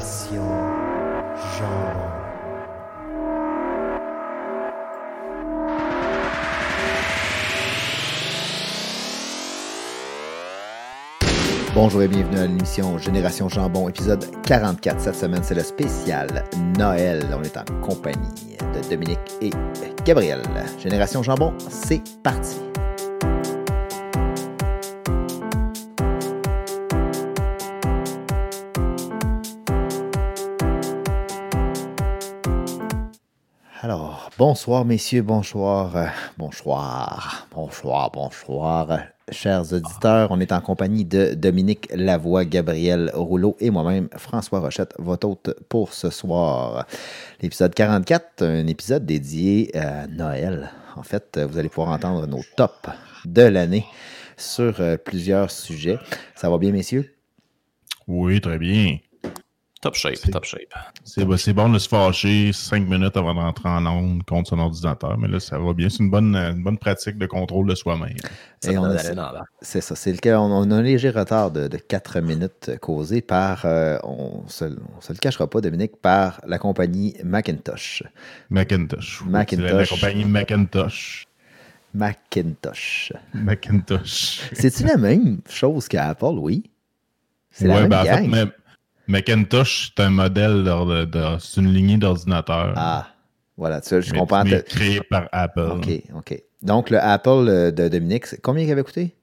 Génération. Bonjour et bienvenue à l'émission Génération Jambon, épisode 44. Cette semaine, c'est le spécial Noël. On est en compagnie de Dominique et Gabriel. Génération Jambon, c'est parti. Bonsoir messieurs, bonsoir, euh, bonsoir, bonsoir, bonsoir, chers auditeurs. On est en compagnie de Dominique Lavoie, Gabriel Rouleau et moi-même, François Rochette, votre hôte pour ce soir. L'épisode 44, un épisode dédié à Noël. En fait, vous allez pouvoir entendre nos tops de l'année sur euh, plusieurs sujets. Ça va bien, messieurs? Oui, très bien. Top shape, top shape. C'est bon, c'est bon de se fâcher cinq minutes avant de rentrer en onde contre son ordinateur, mais là, ça va bien. C'est une bonne, une bonne pratique de contrôle de soi-même. L'air. C'est ça, c'est le cas. On, on a un léger retard de, de 4 minutes causé par, euh, on se, on se le cachera pas, Dominique, par la compagnie Macintosh. Macintosh. Oui, Macintosh. c'est La, la compagnie Macintosh. Macintosh. Macintosh. C'est-tu la même chose qu'Apple, oui? C'est la Ouais, même ben, en fait, gang. Ma- Macintosh, c'est un modèle, de, de- c'est une lignée d'ordinateur. Ah, voilà, tu vois, je mais- comprends. mais créé par Apple. OK, OK. Donc, le Apple euh, de Dominique, combien il avait coûté?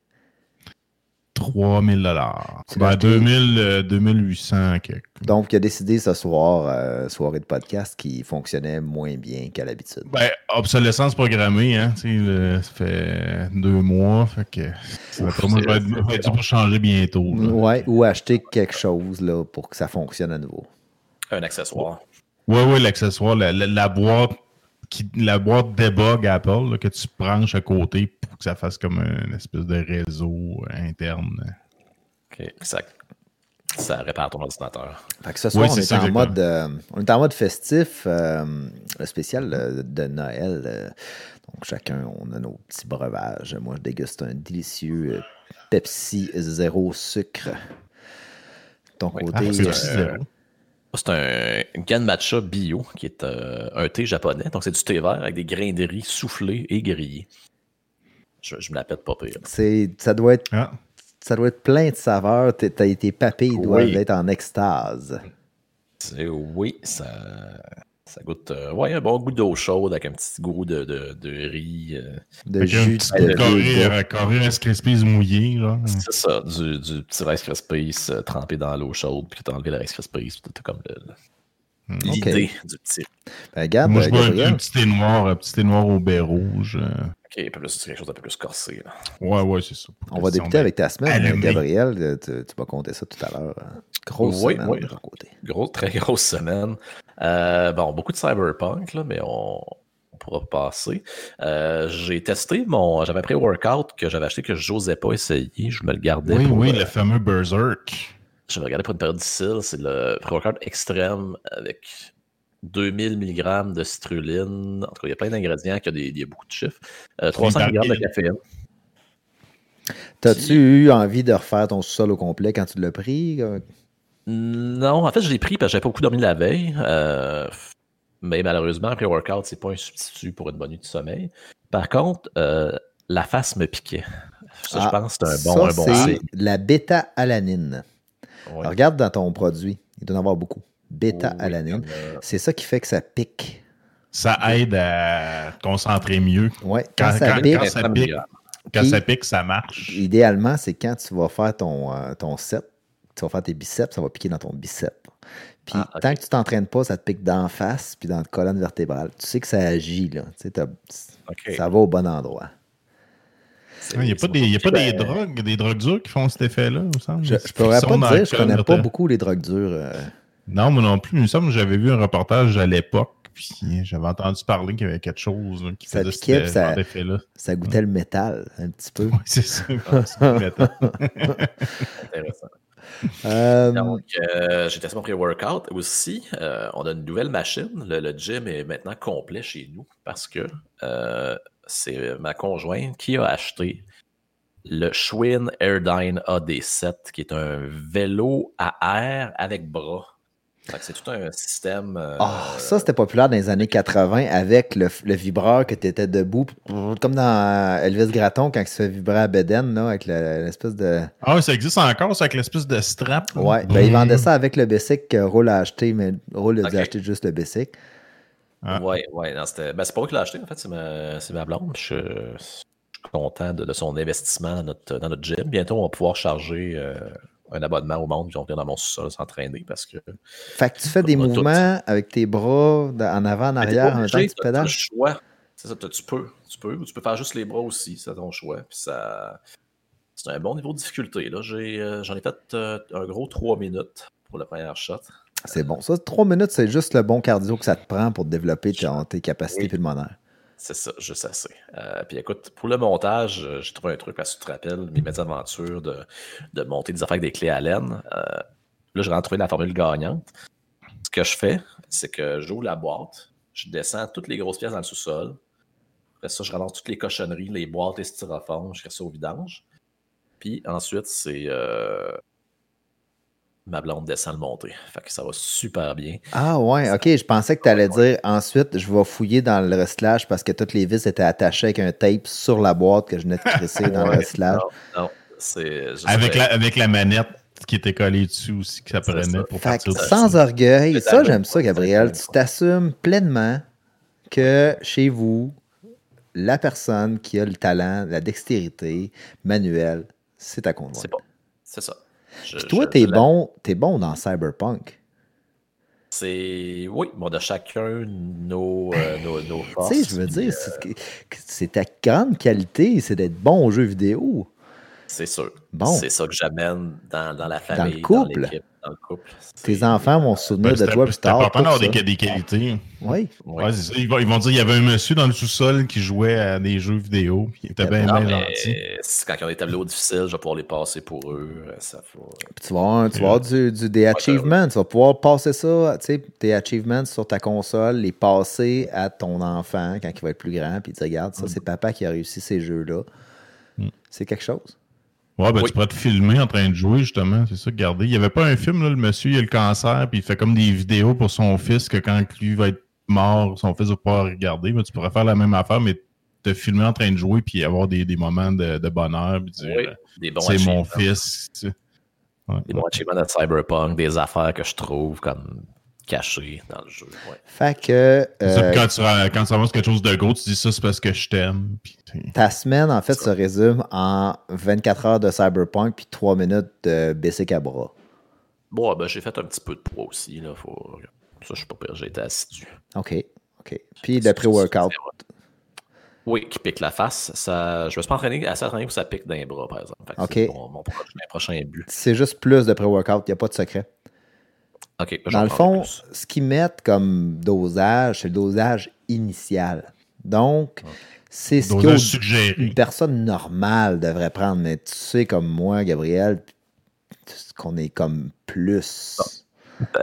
3000 dollars. Ben, acheté? 2000, euh, 2800 quelque. Donc, il a décidé ce soir, euh, soirée de podcast, qui fonctionnait moins bien qu'à l'habitude. Ben, obsolescence programmée, hein. tu sais, le- ça fait deux mois. Fait que. Ça va Ouf, être- dû pour changer bientôt. là. Ouais, ou acheter quelque chose là, pour que ça fonctionne à nouveau. Un accessoire. Ouais, ouais, l'accessoire, la, la- la boîte qui, la boîte debug Apple là, que tu branches à côté pour que ça fasse comme une espèce de réseau interne. OK. Ça, ça répare ton ordinateur. Fait que ce soir, Oui, on, est ça, en mode, euh, on est en mode festif, euh, le spécial euh, de Noël. euh, donc, chacun, on a nos petits breuvages. Moi, je déguste un délicieux euh, Pepsi zéro sucre. Ton Oui. Ah, côté, euh, zéro. C'est un Ganmatcha bio qui est euh, un thé japonais. Donc, c'est du thé vert avec des grains de riz soufflés et grillés. Je, je me la pète pas pire. c'est, ça, doit être, Ah, ça doit être plein de saveurs. T'es- T'as été papé, ils doivent Oui. être en extase. C'est- Oui, ça, ça goûte euh, ouais, un bon goût d'eau chaude avec un petit goût de, de, de riz. euh, De jus petit de un carré Rice Krispies mouillé. C'est ça, du, du petit Rice Krispies euh, trempé dans l'eau chaude, puis t'as enlevé le Rice Krispies, puis t'as comme Hmm. l'idée du petit. Ben, regarde, Moi, je bois un, petit thé noir, un petit thé noir au baie rouge. euh. Ok, un peu plus, c'est quelque chose d'un peu plus corsé. Là. Ouais, ouais, c'est ça. on va débuter avec ta semaine, allumé. Gabriel. Euh, Tu, tu m'as compté ça tout à l'heure. hein. Grosse Oui, semaine oui. de ton côté. Gros, très grosse semaine. Euh, bon, beaucoup de cyberpunk, là, mais on, on pourra passer. Euh, j'ai testé mon. J'avais pris un workout que j'avais acheté que je n'osais pas essayer. Je me le gardais. Oui, pour, oui, euh, le fameux Berserk. Je me le gardais pour une période difficile. C'est le pré-workout extrême avec 2000 mg de citrulline. En tout cas, il y a plein d'ingrédients, il y a, des, il y a beaucoup de chiffres. Euh, 300 mg de caféine. T'as-tu eu envie de refaire ton sol au complet quand tu l'as pris? Non, en fait, je l'ai pris parce que j'avais pas beaucoup dormi la veille. euh, mais malheureusement, après workout, c'est pas un substitut pour une bonne nuit de sommeil. Par contre, euh, la face me piquait. Ça, je Ah, pense, c'est un bon, ça, un bon c'est signe. la bêta-alanine. Regarde dans ton produit. Il doit y en avoir beaucoup. Oui, Bêta-alanine. C'est ça qui fait que ça pique. Ça aide à concentrer mieux. Ouais, quand, Quand- ça quand- pique, quand ça 25 pique, mg. Quand Puis- ça pique, ça marche. idéalement, c'est quand tu vas faire ton, euh, ton set, tu vas faire tes biceps, ça va piquer dans ton bicep. Puis Ah, tant que tu t'entraînes pas, ça te pique d'en face puis dans la colonne vertébrale. Tu sais que ça agit, là. Tu sais. Ça va au bon endroit. Il n'y a pas, des, y a pas des drogues, des drogues dures qui font cet effet-là, il me semble. Je, je pourrais pas te dire, je connais pas beaucoup les drogues dures. euh, Non, moi non plus. Il me semble que j'avais vu un reportage à l'époque, puis j'avais entendu parler qu'il y avait quelque chose là, qui Ça faisait piquait, ce puis ça- goûtait le métal un petit peu. Oui, c'est ça. c'est métal. Intéressant. Euh, Donc, euh, j'ai testé mon pré-workout. Aussi, euh, on a une nouvelle machine. Le, gym est maintenant complet chez nous parce que c'est ma conjointe qui a acheté le Schwinn Airdyne AD7, qui est un vélo à air avec bras. Fait que c'est tout un système. euh, Ah, ça, c'était populaire dans les années 80 avec le, le vibreur que tu étais debout, comme dans Elvis Gratton quand il se fait vibrer à Beden, là, avec le- l'espèce de. Ah oui, ça existe encore, ça, avec l'espèce de strap. là? Ouais, ben, il vendait ça avec le Bessic que Roll a acheté, mais Roll a dû Ok. acheter juste le Bessic. Ah. Ouais, ouais. non, c'était- ben, c'est pas moi qui l'ai acheté, en fait, c'est ma, c'est ma blonde. je suis content de, de son investissement dans notre, dans notre gym. Bientôt, on va pouvoir charger euh, un abonnement au monde, puis on vient dans mon sous-sol s'entraîner parce que. Fait que tu fais des tout. mouvements avec tes bras en avant, en arrière, en même temps que tu pédales. le choix. C'est ça, tu peux. Tu peux. Ou tu peux faire juste les bras aussi, c'est ton choix. Puis ça. C'est un bon niveau de difficulté. Là. J'ai, euh, j'en ai fait euh, un gros 3 minutes pour la première shot. C'est bon. Ça, trois minutes, c'est juste le bon cardio que ça te prend pour développer ton- tes capacités Oui. pulmonaires. C'est ça, juste assez. Euh, puis écoute, pour le montage, euh, j'ai trouvé un truc, parce que tu te rappelles mes mésaventures de, de monter des affaires avec des clés à laine. Euh, là, j'ai trouvé la formule gagnante. Ce que je fais, c'est que j'ouvre la boîte, je descends toutes les grosses pièces dans le sous-sol. Après ça, je ramasse toutes les cochonneries, les boîtes, les styrofoams, je fais ça au vidange. Puis ensuite, c'est euh, ma blonde descend le monter. Fait que ça va super bien. Ah ouais, ok. Je pensais que tu allais dire ensuite, je vais fouiller dans le recyclage parce que toutes les vis étaient attachées avec un tape sur la boîte que je venais de crisser dans le Ouais, recyclage. Non, non, c'est. Avec la, avec la manette qui était collée dessus aussi, que ça prenait ça. pour que partir. sans orgueil, ça j'aime ça, Gabriel. Tu t'assumes pleinement que chez vous, la personne qui a le talent, la dextérité manuelle, c'est ta conjointe. C'est pas. C'est ça. Je- Puis toi, t'es bon, bon dans Cyberpunk. C'est. Oui, bon, de chacun nos, euh, nos, nos Tu forces. sais, je veux dire, euh, c'est ta grande qualité, c'est d'être bon aux jeux vidéo. C'est sûr. Bon. C'est ça que j'amène dans, dans la famille. le couple. l'équipe, Dans le couple. Tes C'est- enfants vont se souvenir Ben, de c'est toi plus c'est tard. important d'avoir des, des qualités. Oui. Oui. Ouais, c'est. Ils, vont, ils vont dire qu'il y avait un monsieur dans le sous-sol qui jouait à des jeux vidéo. puis Il était bien, gentil. c'est quand ils ont des tableaux difficiles, je vais pouvoir les passer pour eux. euh, Ça faut... Puis tu vas avoir, tu vas avoir du, du- des achievements. Tu vas pouvoir passer ça, tu sais, tes achievements sur ta console, les passer à ton enfant quand il va être plus grand, puis dire, regarde, ça, c'est papa qui a réussi ces jeux-là. C'est quelque chose. Ouais, ben Oui. tu pourrais te filmer en train de jouer, justement. C'est ça, regardez. Il n'y avait pas un film, là, le monsieur, il a le cancer, puis il fait comme des vidéos pour son fils, que quand lui va être mort, son fils va pouvoir regarder. Mais tu pourrais faire la même affaire, mais te filmer en train de jouer, puis avoir des, des moments de, de bonheur, puis dire, Oui, euh, des bons c'est mon fils. tu sais. Ouais. Des bons achievements de Cyberpunk, des affaires que je trouve comme cachées dans le jeu. Ouais. Fait que ça, euh, quand tu, quand tu ramasses quelque chose de gros, tu dis ça, c'est parce que je t'aime. ta semaine, en fait, se résume en 24 heures de Cyberpunk puis 3 minutes de Basic à bras. Bon, ben, j'ai fait un petit peu de poids aussi. Là, faut... Ça, je suis pas pire, j'ai été assidu. OK. OK. Puis le pré-workout. Oui, qui pique la face. Ça... Je me suis pas entraîné assez entraîné pour que ça pique dans les bras, par exemple. Fait que Ok. C'est mon, mon prochain, prochain but. C'est juste plus de pré-workout, il n'y a pas de secret. OK, Dans le fond, plus. ce qu'ils mettent comme dosage, c'est le dosage initial. Donc, c'est ce qu'une personne normale devrait prendre. Mais tu sais, comme moi, Gabriel, qu'on est comme plus.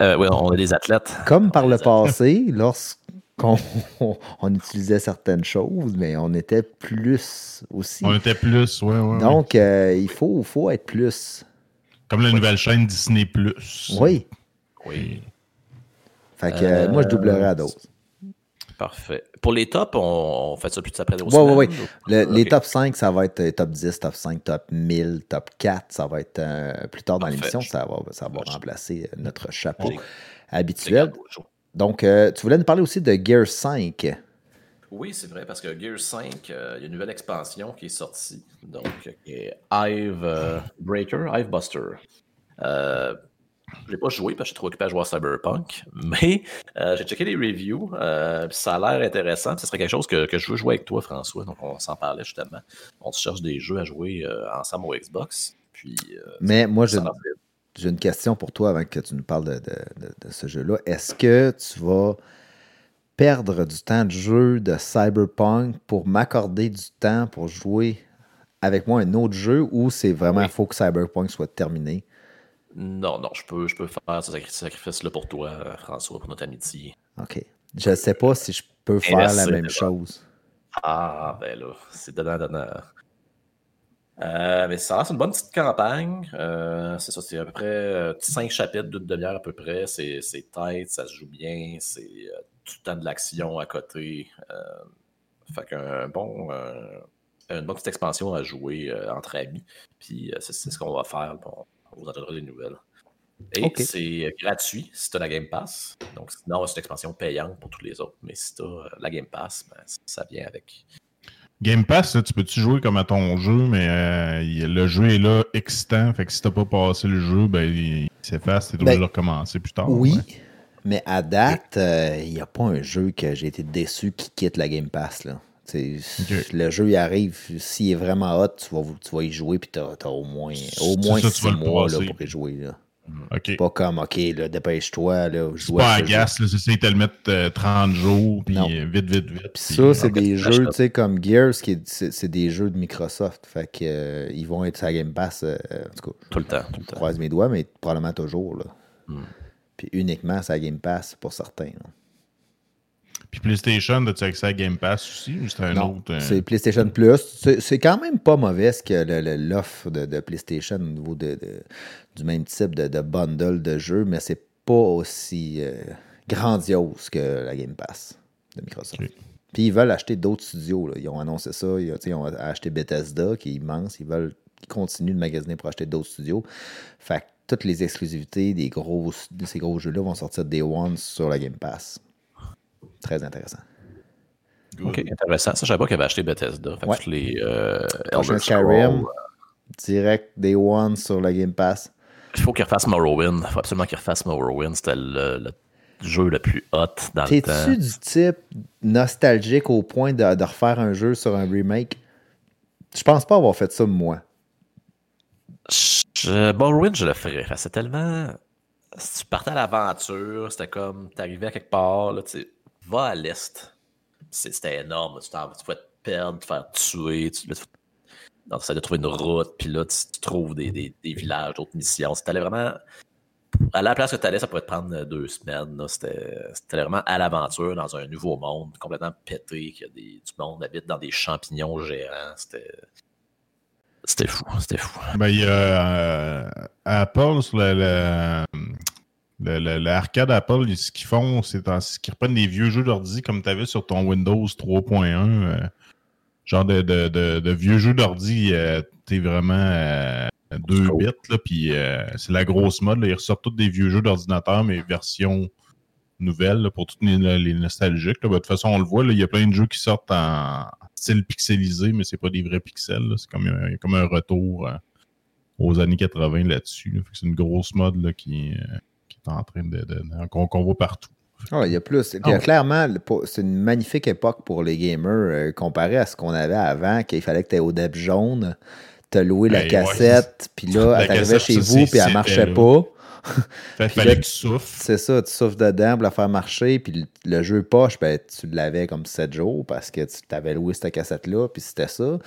Euh, oui, on est des athlètes. Comme par le passé, lorsqu'on on utilisait certaines choses, mais on était plus aussi. On était plus, ouais, ouais. ouais. Donc, euh, il faut, faut être plus. Comme la nouvelle chaîne Disney Plus. Oui. Oui, Fait que euh, moi, je doublerais Euh, à dose. parfait. Pour les tops, on, on fait ça plus après aux Oui, oui, oui. Le- Les top 5, ça va être euh, top 10, top 5, top 1000, top 4. Ça va être euh, plus tard dans l'émission, ça va, ça va Je- remplacer notre chapeau habituel. Donc, euh, tu voulais nous parler aussi de Gear 5. Oui, c'est vrai, parce que Gear 5, euh, il y a une nouvelle expansion qui est sortie. Donc, qui est Hive euh, Breaker, Hive Buster. Je l'ai pas joué parce que je suis trop occupé à jouer à Cyberpunk, mais euh, j'ai checké les reviews, euh, ça a l'air intéressant. Ce serait quelque chose que, que je veux jouer avec toi, François. Donc, on s'en parlait justement. On se cherche des jeux à jouer euh, ensemble au Xbox. Puis, Mais moi, j'ai une, j'ai question pour toi avant que tu nous parles de, de- de- de ce jeu-là. Est-ce que tu vas perdre du temps de jeu de Cyberpunk pour m'accorder du temps pour jouer avec moi un autre jeu ou c'est vraiment Oui. faut que Cyberpunk soit terminé? Non, non, je peux, je peux faire ce sacri- sacrifice-là pour toi, François, pour notre amitié. OK. Je ne sais pas si je peux faire la même chose. Ah, ben là, c'est donnant, donnant. Euh, mais ça reste une bonne petite campagne. Euh, c'est ça, c'est à peu près euh, cinq chapitres d'une demi-heure à peu près. C'est c'est tight, ça se joue bien, c'est tout le temps de l'action à côté. Fait qu'un bon, une bonne petite expansion à jouer entre amis. Puis c'est c'est ce qu'on va faire. Bon, vous en donnera des nouvelles. Et c'est gratuit si tu as la Game Pass. Donc, sinon, c'est une expansion payante pour tous les autres. Mais si tu as la Game Pass, ben, ça vient avec. Game Pass, là, tu peux-tu jouer comme à ton jeu, mais euh, le jeu est là, excitant. Fait que si t'as pas passé le jeu, ben, il, il s'efface, t'es obligé Ben, de recommencer plus tard. Oui, ouais. mais à date, euh, il n'y a pas un jeu que j'ai été déçu qui quitte la Game Pass. Là. Le jeu il arrive, s'il est vraiment hot, tu vas, tu vas y jouer, puis tu as, au moins, au moins ça, tu six mois là, pour y jouer. Là. OK. Pas comme, OK, là, dépêche-toi, C'est joue pas à à ce jeu. gas, là, c'est ça, ils te le mettent euh, 30 jours, puis Non. euh, vite, vite, vite. Ça, c'est des jeux, tu sais, comme Gears, c'est c'est des jeux de Microsoft. Fait que, euh, ils vont être sur la Game Pass, euh, en tout cas, Tout le temps. Tout le je temps. croise mes doigts, mais probablement toujours. Là. Hmm. Puis uniquement sur la Game Pass pour certains. là. Puis PlayStation, as-tu accès à Game Pass aussi, ou c'est un Non, autre? euh, c'est PlayStation Plus. C'est quand même pas mauvais ce que l'offre de, de PlayStation au niveau de, de- du même type de, bundle de jeux, mais c'est pas aussi euh, grandiose que la Game Pass de Microsoft. Puis ils veulent acheter d'autres studios. là. Ils ont annoncé ça. Ils, ils ont acheté Bethesda, qui est immense. Ils veulent ils continuent de magasiner pour acheter d'autres studios. Fait que toutes les exclusivités des gros, de ces gros jeux-là vont sortir Day One sur la Game Pass. Très intéressant. good. Ok, intéressant. Ça, je savais pas qu'il avait acheté Bethesda. Fait Ouais. tous les euh, Elder Skyrim, Scrolls, direct Day One sur la Game Pass. Il faut qu'il refasse Morrowind. Il faut absolument qu'il refasse Morrowind. C'était le, le jeu le plus hot dans le temps. T'es-tu du type nostalgique au point de, de refaire un jeu sur un remake? Je pense pas avoir fait ça, moi. Je, Morrowind, je le ferais. C'est tellement. Si tu partais à l'aventure, c'était comme. T'arrivais à quelque part, là, tu sais, va à l'est. C'était énorme. Tu, tu pouvais te perdre, te faire tuer. Tu, donc, essaies de trouver une route, puis là, tu, trouves des, des, villages, d'autres missions. Si t'allais vraiment. À la place que tu allais, ça pourrait te prendre deux semaines. C'était c'était vraiment à l'aventure dans un nouveau monde, complètement pété, qu'il y a des, du monde habite dans des champignons géants. C'était. C'était fou, c'était fou. Ben, il y a euh, Apple sur le- le- le- l'arcade Apple, ils- ce qu'ils font, c'est qu'ils reprennent des vieux jeux d'ordi comme tu avais sur ton Windows 3.1. euh, genre de, de, de, de vieux jeux d'ordi, euh, t'es vraiment euh, 2 Cool. bits, là, puis euh, c'est la grosse mode. là. ils ressortent tous des vieux jeux d'ordinateur, mais version nouvelle là, pour tous les, les nostalgiques. là. Ben, de toute façon, on le voit, il y a plein de jeux qui sortent en style pixelisé, mais c'est pas des vrais pixels. C'est comme, un- comme un retour aux années 80 là-dessus. C'est une grosse mode là, qui, en train de. de- de- qu'on voit partout. Ah, il y a plus. Ah clairement, c'est une magnifique époque pour les gamers euh, comparé à ce qu'on avait avant, qu'il fallait que tu aies au DEP jaune, tu loué la Ben, cassette, puis là, elle t'arrivait cassette, chez vous, puis elle marchait là. pas. Fait Puis fallait là, que tu souffles. C'est ça, tu souffles dedans pour la faire marcher, puis le, le jeu poche, ben, tu l'avais comme 7 jours parce que tu t'avais loué cette cassette-là, puis c'était ça.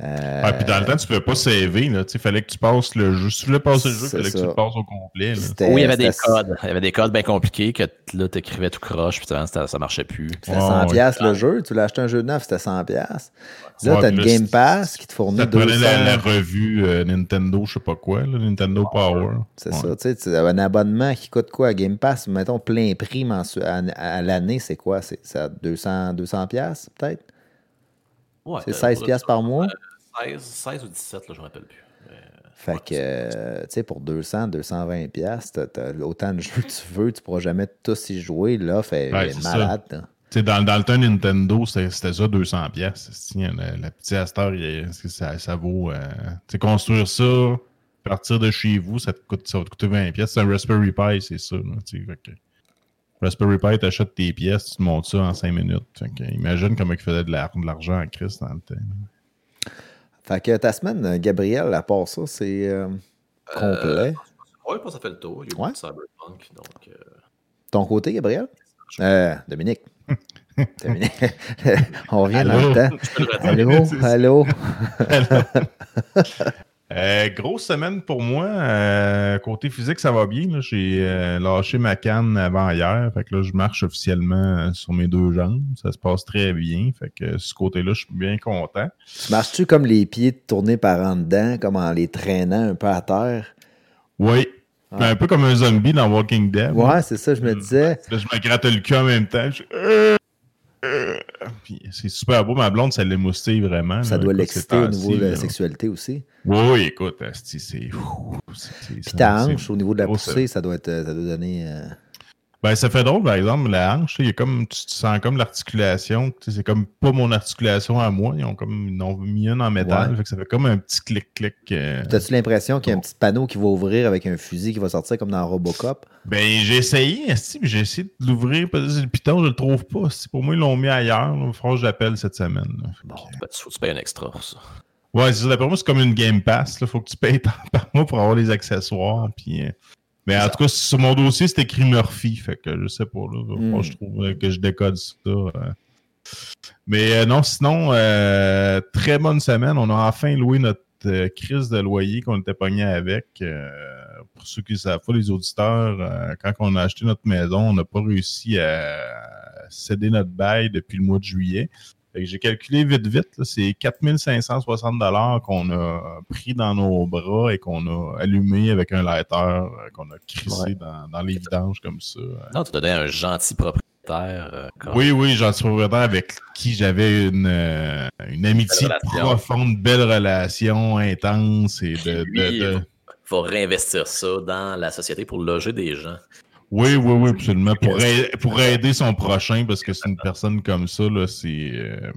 Euh, Ah, puis dans le temps, tu pouvais pas saver. Il fallait que tu passes le jeu. Si tu voulais passer le jeu, il fallait que tu le passes au complet. Oui, il y avait des codes. Il y avait des codes bien compliqués que là, t'écrivais tout croche, puis ça, ça marchait plus. C'était Ouais, 100$ ouais. piastres le jeu. Tu l'as acheté un jeu neuf, c'était 100$. piastres. Là, puis une là, Game Pass qui te fournit Ça te prenait 200$. la, la revue euh, Nintendo, je sais pas quoi, là, Nintendo Power. C'est Ouais. ça, tu sais, tu as un abonnement qui coûte quoi à Game Pass? Mettons plein prix à, à l'année, c'est quoi? C'est ça, 200$, 200 piastres, peut-être? Ouais, C'est euh, 16$ pour- piastres par mois? 16, 16 ou 17, là, je me rappelle plus. Mais, Fait ouais, que, euh, tu sais, pour 200, 220 piastres, t'as t'as autant de jeux que tu veux, tu pourras jamais tous y jouer. L'offre est, Ouais, est malade. là. Tu sais, dans, dans le temps Nintendo, c'était ça 200 pièces. La, la petite Astor, ça, ça vaut... euh, tu sais, construire ça, partir de chez vous, ça, te coûte, ça va te coûter 20 pièces. C'est un Raspberry Pi, c'est ça. là, tu sais, fait que Raspberry Pi, t'achètes tes pièces, tu te montes ça en 5 minutes. Fait que, imagine comment il faisait de la- de l'argent en Christ dans le temps. Fait que ta semaine, euh, Gabriel, à part ça, c'est euh, complet. Oui, pas ça fait le tour. Il y a eu Ouais. Cyberpunk. Donc, euh, Ton côté, Gabriel? Euh, Dominique. Dominique. On revient dans Allô? le temps. Allô? Ça. Allô? Euh, grosse semaine pour moi. Euh, côté physique, ça va bien. J'ai euh, lâché ma canne avant hier. Fait que là, je marche officiellement sur mes deux jambes. Ça se passe très bien. Fait que ce côté-là, je suis bien content. Tu marches-tu comme les pieds tournés par en dedans, comme en les traînant un peu à terre? Oui. Ah. Un peu comme un zombie dans Walking Dead. Ouais, c'est ça, je me disais. Là, je me gratte le cul en même temps. Je... Euh, euh. Puis c'est super beau. Ma blonde, ça l'émoustille vraiment. Ça là. doit l'exciter au niveau de la sexualité aussi. Oui, oui, écoute, c'est. Puis ta hanche, au niveau de la poussée, ça doit être, ça doit donner. euh, Ben, ça fait drôle, par exemple, la hanche, il y a comme, tu, tu sens comme l'articulation, c'est comme pas mon articulation à moi, ils ont comme, ils ont mis une en métal, Ouais. fait que ça fait comme un petit clic-clic. euh. T'as-tu l'impression qu'il y a un petit panneau qui va ouvrir avec un fusil qui va sortir comme dans Robocop? Ben, j'ai essayé, j'ai essayé de l'ouvrir, peut-être le piton, je le trouve pas. Pour moi, ils l'ont mis ailleurs, il faudra que j'appelle cette semaine. là. Que- Ben, tu, faut que tu payes un extra pour ça. Ouais, c'est ça. D'après moi, c'est comme une Game Pass. Il faut que tu payes tant par mois pour avoir les accessoires. Puis, euh, Mais en tout cas, sur mon dossier, c'est écrit Murphy. Fait que je sais pas. Là, Mm. que je trouve euh, que je décode ça. euh. Mais euh, non, sinon, euh, très bonne semaine. On a enfin loué notre euh, crise de loyer qu'on était pogné avec. Pour ceux qui ne savent pas, les auditeurs, quand on a acheté notre maison, on n'a pas réussi à céder notre bail depuis le mois de juillet. J'ai calculé vite, vite. C'est 4560 dollars qu'on a pris dans nos bras et qu'on a allumé avec un lighter euh, qu'on a crissé Ouais. dans, dans les vidanges comme ça. Non, tu donnais un gentil propriétaire. euh, Oui, oui, suis propriétaire avec qui j'avais une, euh, une amitié Belle profonde, belle relation, intense et de. Lui, de- de- Il faut réinvestir ça dans la société pour loger des gens. Oui, oui, oui, absolument. Pour, ai- pour aider son prochain, parce que c'est une personne comme ça, là, c'est. euh,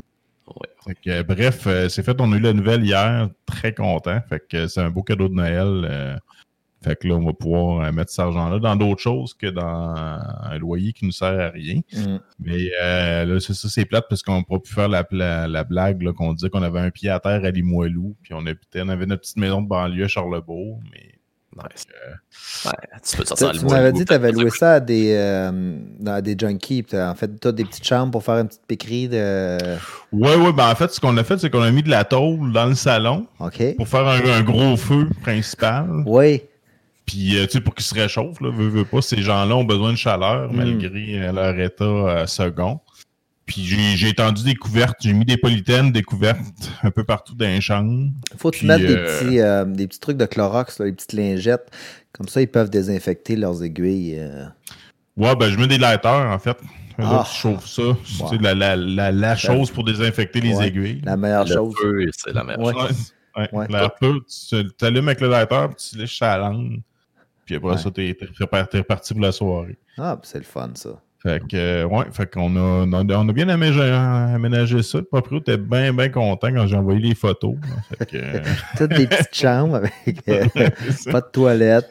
Ouais. que, bref, euh, c'est fait, on a eu la nouvelle hier, très content. Fait que c'est un beau cadeau de Noël. euh, fait que là, on va pouvoir euh, mettre cet argent-là dans d'autres choses que dans un loyer qui nous sert à rien. Mm. Mais euh, là, c'est ça, c'est plate parce qu'on n'a pas pu faire la, la, la blague qu'on disait qu'on avait un pied à terre à Limoilou, puis on, habitait, on avait notre petite maison de banlieue à Charlebourg, mais Nice. Ouais, tu peux te sortir Tu, m'avais dit que tu avais loué ça à des, euh, dans des junkies. En fait, tu as des petites chambres pour faire une petite piquerie de. Ouais, ouais, ben en fait, ce qu'on a fait, c'est qu'on a mis de la tôle dans le salon pour faire un, un gros feu principal. Oui. Puis, euh, tu sais, pour qu'ils se réchauffent, là, veux, veux pas, ces gens-là ont besoin de chaleur Mm. malgré euh, leur état euh, second. Puis, j'ai étendu des couvertes, j'ai mis des polythènes, des couvertes un peu partout dans les chambres. faut que tu mettes des, euh, petits, euh, des petits trucs de Clorox, là, des petites lingettes. Comme ça, ils peuvent désinfecter leurs aiguilles. euh. Ouais, ben, je mets des lighters, en fait. Là, Ah. tu chauffes ça. C'est la, la, la, la chose pour désinfecter les aiguilles. La meilleure Le chose. feu, c'est la meilleure Ouais. chose. Ouais, ouais. L'air tu t'allumes avec le lighter, puis tu lèches la langue. Puis après Ouais. ça, t'es t'es repar- t'es reparti pour la soirée. Ah, ben, c'est le fun, ça. Fait que, euh, ouais, fait qu'on a, on a, bien aménagé, ça. Le propriétaire était bien, bien content quand j'ai envoyé les photos. Fait que, euh, Toutes des petites chambres avec euh, pas de toilette.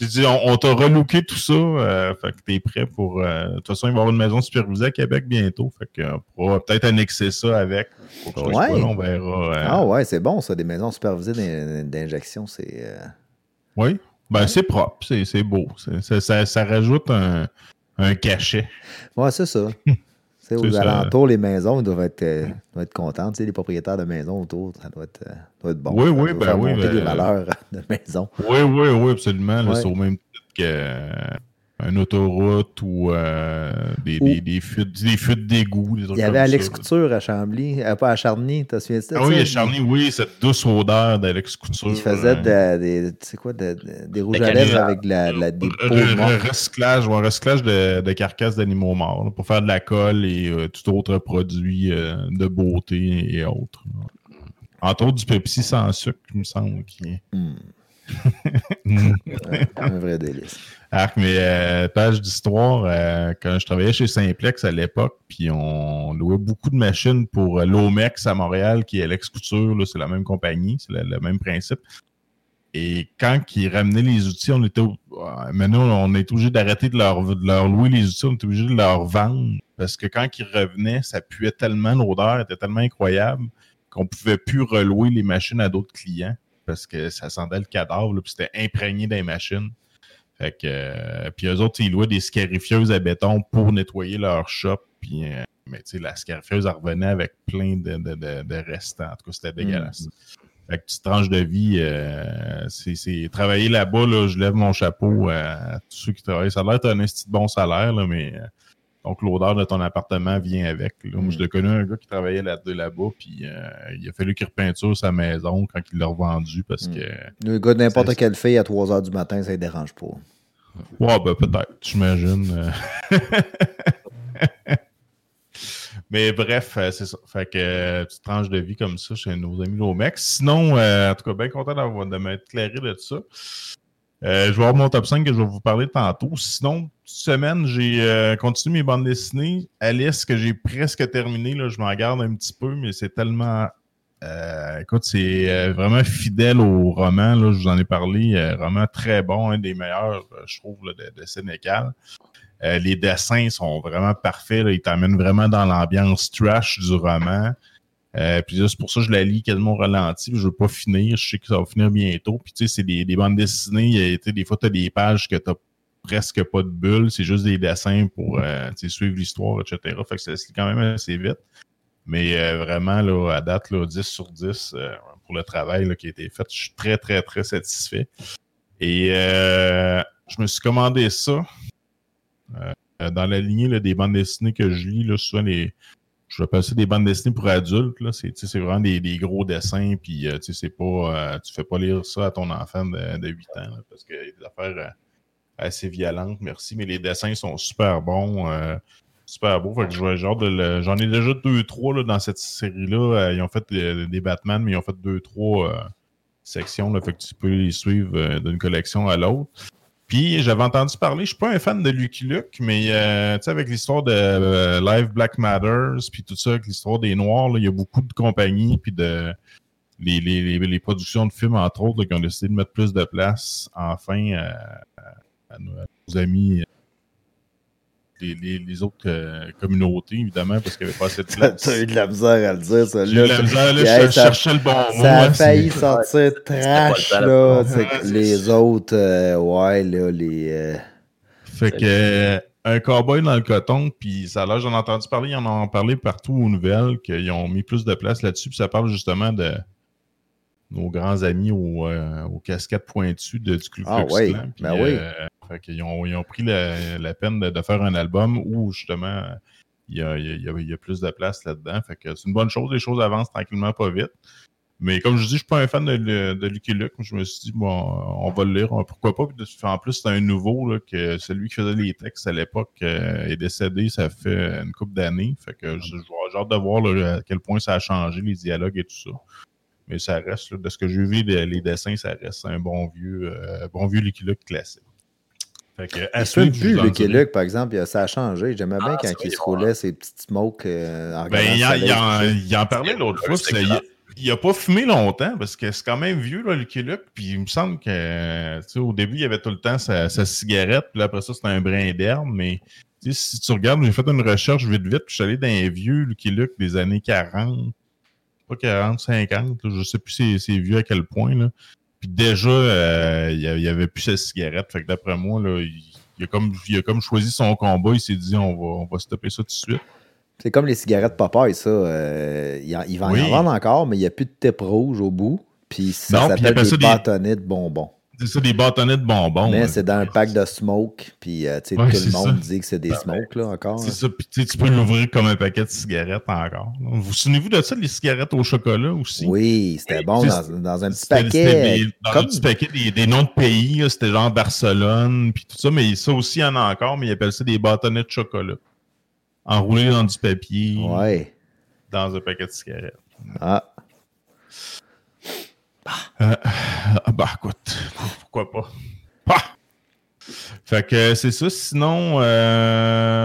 J'ai dit, on, on t'a relooké tout ça. euh, fait que t'es prêt pour. euh, de toute façon, il va y avoir une maison supervisée à Québec bientôt. Fait que, on pourra peut-être annexer ça avec. Ouais. sais pas, là, on verra. Ah ouais, c'est bon, ça. Des maisons supervisées d'in- d'injection, c'est. Oui. Ben, c'est propre, c'est beau. Ça, ça rajoute un, un cachet. Ouais, c'est ça. C'est aux ça. alentours, les maisons, doivent être, euh, doivent être contents. Tu sais, les propriétaires de maisons autour, ça doit être, euh, doit être bon. Oui, oui, ben oui, ben, les valeurs de maison. Oui, oui, oui, absolument. là. C'est au même titre qu'une autoroute ou euh, des, Ou- des, des fuites des fuites d'égout. des trucs Il y avait Alex ça, là. Couture à Chambly, euh, pas à Charny, t'as souviens de ça? Ah oui, à Charny, oui, cette douce odeur d'Alex Couture. Il faisait euh, de- des, tu sais quoi, de- de- des rouges à lèvres avec de la, de la- des peaux re- mortes. recyclage, de, de carcasses d'animaux morts là, pour faire de la colle et euh, tout autre produit euh, de beauté et autres. là. Entre autres, du Pepsi sans sucre, il me semble. Qui... Mm. un vrai délice. Arc, mais euh, page d'histoire, euh, quand je travaillais chez Simplex à l'époque, puis on louait beaucoup de machines pour euh, l'Omex à Montréal, qui est Alex Couture, c'est la même compagnie, c'est le, même principe. Et quand ils ramenaient les outils, on était maintenant on est obligé d'arrêter de leur, de leur louer les outils, on est obligé de leur vendre. Parce que quand ils revenaient, ça puait tellement, l'odeur était tellement incroyable qu'on pouvait plus relouer les machines à d'autres clients parce que ça sentait le cadavre, puis c'était imprégné les machines. Fait que, euh, puis eux autres, ils louaient des scarifieuses à béton pour nettoyer leur shop. Puis, euh, mais tu sais, la scarifieuse elle revenait avec plein de, de, de, de restants. En tout cas, c'était dégueulasse. la petite tranche de vie, euh, c'est c'est- travailler là-bas, là, je lève mon chapeau à tous ceux qui travaillent. Ça a l'air d'être un de bon salaire, là, mais euh, donc l'odeur de ton appartement vient avec. là. Moi, je l'ai connu un gars qui travaillait là- là-bas, puis euh, il a fallu qu'il repeinture sa maison quand il l'a revendu parce Mm. que. Le gars de n'importe quelle fille à 3 h du matin, ça ne dérange pas. Ouais, ben peut-être, j'imagine. euh. Mais bref, euh, c'est ça. Fait que petite tranche de vie comme ça chez nos amis Lomex. Sinon, euh, en tout cas, bien content d'avoir de m'être éclairé de ça. Euh, je vais avoir mon top 5 que je vais vous parler tantôt. Sinon, cette semaine, j'ai euh, continué mes bandes dessinées. Alice, que j'ai presque terminé, là, je m'en garde un petit peu, mais c'est tellement. euh, écoute, c'est vraiment fidèle au roman. Là, je vous en ai parlé. roman très bon, un des meilleurs, je trouve, de, Sénégal. Les dessins sont vraiment parfaits. Là. Ils t'amènent vraiment dans l'ambiance trash du roman. Euh, puis c'est pour ça que je la lis quasiment ralenti. Je veux pas finir. Je sais que ça va finir bientôt. Puis tu sais, c'est des, des bandes dessinées. sais, des fois, tu as des pages que tu presque pas de bulles. C'est juste des dessins pour euh, suivre l'histoire, etc. Fait que ça se lit quand même assez vite. Mais euh, vraiment, là, à date, là, 10 sur 10 euh, pour le travail là, qui a été fait. Je suis très, très, très satisfait. Et euh, je me suis commandé ça. Euh, dans la lignée là, des bandes dessinées que je lis, là, souvent les. Je appeler ça des bandes dessinées pour adultes. Là. C'est, vraiment des, des gros dessins, puis euh, c'est pas. euh, tu fais pas lire ça à ton enfant de, de 8 ans, là, parce qu'il y a des affaires euh, assez violentes, merci. Mais les dessins sont super bons. euh, super beaux. Fait que je genre de le- J'en ai déjà deux, trois là, dans cette série-là. Ils ont fait des Batman, mais ils ont fait deux, trois sections. Là, fait que tu peux les suivre d'une collection à l'autre. Puis j'avais entendu parler, je suis pas un fan de Lucky Luke, mais euh, tu sais, avec l'histoire de euh, Live Black Matters, puis tout ça, avec l'histoire des Noirs, il y a beaucoup de compagnies, puis de les, les, les, productions de films, entre autres, là, qui ont décidé de mettre plus de place, enfin, à, à- nos, amis, euh, les, les, les autres euh, communautés, évidemment, parce qu'il n'y avait pas assez de place. t'as eu de la misère à le dire, ça. J'ai eu Là, la misère, là, Hey, je ça- cherchais le bon mot. ça a hein, failli c'est- sortir trash, là. là. Les ça. autres, euh, ouais, là, les. euh, Fait que un cowboy dans le coton, puis ça a l'air, j'en ai entendu parler, ils en ont parlé partout aux nouvelles, qu'ils ont mis plus de place là-dessus, puis ça parle justement de nos grands amis aux, euh, aux casquettes pointues de, du Klux Ah puis, ben oui. Qu'ils ont, ils ont pris la, peine de, faire un album où justement il y a, plus de place là-dedans. Fait que c'est une bonne chose, les choses avancent tranquillement pas vite. Mais comme je dis, je suis pas un fan de, de, Lucky Luke. Je me suis dit, bon, on va le lire. Pourquoi pas? En plus, c'est un nouveau, là, que celui qui faisait les textes à l'époque euh, est décédé, ça fait une couple d'années. Fait que j'ai hâte de voir à quel point ça a changé, les dialogues et tout ça. Mais ça reste, de ce que j'ai vu, les, les dessins, ça reste un bon vieux, euh, bon vieux Lucky Luke classique. Fait que, à suivre, plus, Lucky. Luke, par exemple. il a- Ça a changé. J'aimais bien Ah, quand il se roulait ses petites smokes euh, en Ben, il, il, en, il en parlait l'autre fois. Il, il a pas fumé longtemps parce que c'est quand même vieux, là, Lucky Luke. Puis il me semble que, tu sais, au début, il avait tout le temps sa, sa cigarette. Puis là, après ça, c'était un brin d'herbe. Mais tu sais, si tu regardes, j'ai fait une recherche vite, vite. Puis je suis allé dans un vieux Lucky Luke des années 40. Pas 40, 50. là, je sais plus c'est, c'est vieux à quel point. Là. Puis déjà, euh, il, y a- il y avait plus sa cigarette. Fait que d'après moi, là, il, il a comme, il a comme choisi son combat. Il s'est dit, on va, on va stopper ça tout de suite. C'est comme les cigarettes Popeye, ça. euh, il, va Oui. en vendre encore, mais il n'y a plus de type rouge au bout. Puis ça s'appelle des- bâtonnets de bonbons. C'est ça, des bâtonnets de bonbons. mais c'est dans un pack de smoke. Puis euh, tu sais, Ouais, tout le monde ça. dit que c'est des Ben, smokes, là, encore. C'est ça, puis tu peux l'ouvrir comme un paquet de cigarettes encore. Vous vous souvenez-vous de ça, les cigarettes au chocolat aussi? Oui, c'était bon dans, un petit C'était- paquet. des- dans comme- un petit paquet des, des noms de pays, c'était genre Barcelone, puis tout ça, mais ça aussi, il y en a encore, mais ils appellent ça des bâtonnets de chocolat. Enroulés dans du papier, Ouais. dans un paquet de cigarettes. Ah, Euh, ah bah écoute, pourquoi pas? Ah! Fait que c'est ça. Sinon, euh,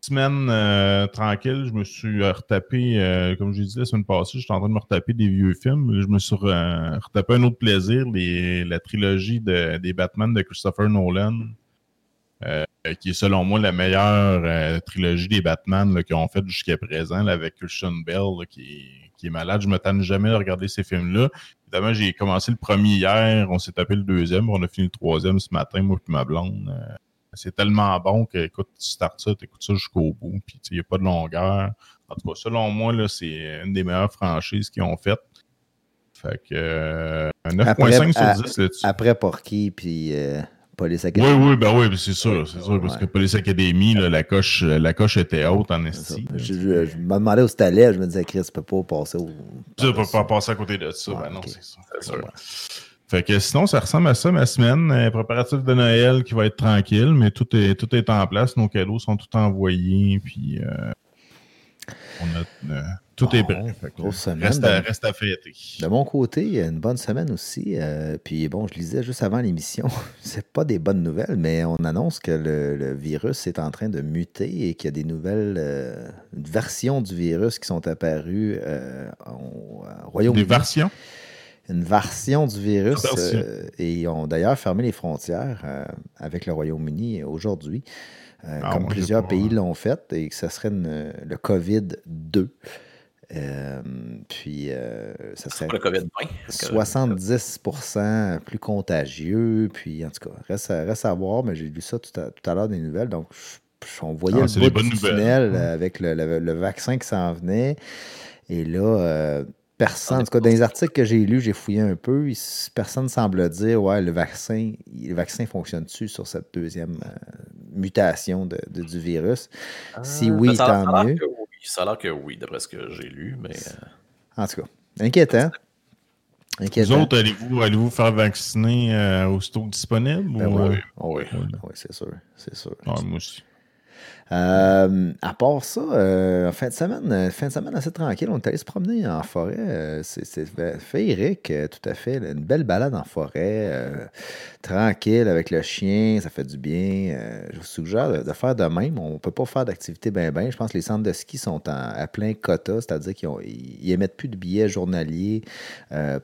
semaine euh, tranquille, je me suis euh, retapé, euh, comme j'ai dit la semaine passée, j'étais en train de me retaper des vieux films. Je me suis re- retapé un autre plaisir, les, la trilogie de- des Batman de Christopher Nolan, qui est selon moi la meilleure trilogie des Batman qu'ils ont fait jusqu'à présent, là, avec Christian Bell, là, qui, est- qui est malade. Je me tanne jamais de regarder ces films-là. Évidemment, j'ai commencé le premier hier, on s'est tapé le deuxième, on a fini le troisième ce matin, moi et ma blonde. Euh, c'est tellement bon que, écoute, tu startes ça, tu écoutes ça jusqu'au bout, puis il n'y a pas de longueur. En tout cas, selon moi, là, c'est une des meilleures franchises qu'ils ont faites. Fait que euh, Après, 9.5 à- sur 10 là-dessus. Après Porky, puis euh, Police Oui, Academy. oui, ben oui, c'est sûr, c'est sûr, parce que Police Academy, là, la, coche, la coche était haute en esti. Je, je- je me demandais où c'était allé, je me disais, Chris, tu peux pas passer au. Tu peux pas passer à côté de ça, ben non, c'est sûr. Fait que sinon, ça ressemble à ça, ma semaine. Euh, préparatif de Noël qui va être tranquille, mais tout est, tout est en place. Nos cadeaux sont tout envoyés, puis euh, on a, euh, tout est prêt. Fait grosse semaine, reste, à, reste à fêter. De mon côté, une bonne semaine aussi. euh, puis bon, je lisais juste avant l'émission, c'est pas des bonnes nouvelles, mais on annonce que le, le virus est en train de muter et qu'il y a des nouvelles euh, versions du virus qui sont apparues euh, au Royaume-Uni. Des versions? Une version du virus. Version. euh, et ils ont d'ailleurs fermé les frontières euh, avec le Royaume-Uni aujourd'hui, euh, Ah, comme plusieurs pays l'ont fait, et que ce serait une- le COVID-2. Euh, puis, euh, ça serait le COVID-20. parce que- 70% plus contagieux. Puis, en tout cas, reste à, reste à voir, mais j'ai lu ça tout à, tout à l'heure des nouvelles. Donc, on voyait Ah, le bout du tunnel avec le, le- le vaccin qui s'en venait. Et là, euh, personne, On en tout cas, dans les articles que j'ai lus, j'ai fouillé un peu, personne semble dire, ouais, le vaccin, le vaccin fonctionne-tu sur cette deuxième euh, mutation de- de- du virus? si Euh, oui, ça ça a tant mieux. que oui. Ça a l'air que oui, d'après ce que j'ai lu, mais euh, En tout cas, inquiétant. Vous Inquiétant. autres, allez-vous allez vous faire vacciner euh, aussitôt disponible? Ben ou, oui, oui, oui. oui, c'est sûr, c'est sûr. ouais, moi aussi. Euh, à part ça, euh, fin de semaine, euh, fin de semaine assez tranquille, on est allé se promener en forêt. euh, c'est féerique, euh, tout à fait. Une belle balade en forêt, tranquille avec le chien, ça fait du bien. je vous suggère de, faire de même. On ne peut pas faire d'activité bien bien. Je pense que les centres de ski sont à plein quota, c'est-à-dire qu'ils émettent plus de billets journaliers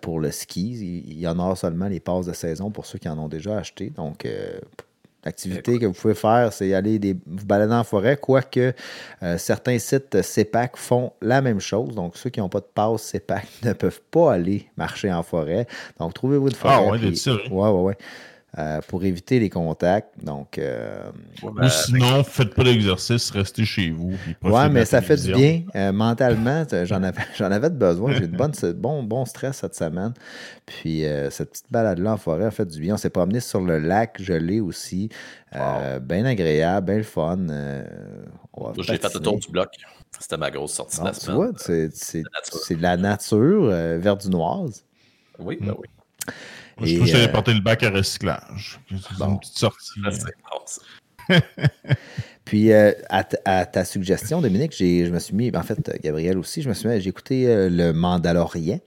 pour le ski. Il, y en aura seulement les passes de saison pour ceux qui en ont déjà acheté. Donc, L'activité que vous pouvez faire, c'est aller des, vous balader en forêt, quoique euh, certains sites CEPAC font la même chose. Donc, ceux qui n'ont pas de passe CEPAC ne peuvent pas aller marcher en forêt. Donc, trouvez-vous une forêt. Ah ouais, puis- t'es sérieux? ouais, ouais, ouais. Euh, pour éviter les contacts. Donc, euh, ouais, ben, sinon, faites pas d'exercice, restez chez vous. de mais ça fait du bien. Euh, mentalement, j'en avais, j'en avais de besoin. J'ai eu de bonne, bon, bon stress cette semaine. Puis, euh, cette petite balade-là en forêt a fait du bien. On s'est promené sur le lac gelé aussi. Euh, Bien agréable, bien le fun. Euh, J'ai fait le tour du bloc. C'était ma grosse sortie la tu semaine. c'est, c'est, nature. c'est de la nature euh, verdunoise. Oui, ben oui. Moi, je trouve que j'allais euh, porter le bac à recyclage. C'est bon. une petite sortie. Ça. Puis, euh, à, à ta suggestion, Dominique, j'ai, je me suis mis, en fait, Gabriel aussi, je me suis mis, j'ai écouté euh, Le Mandalorien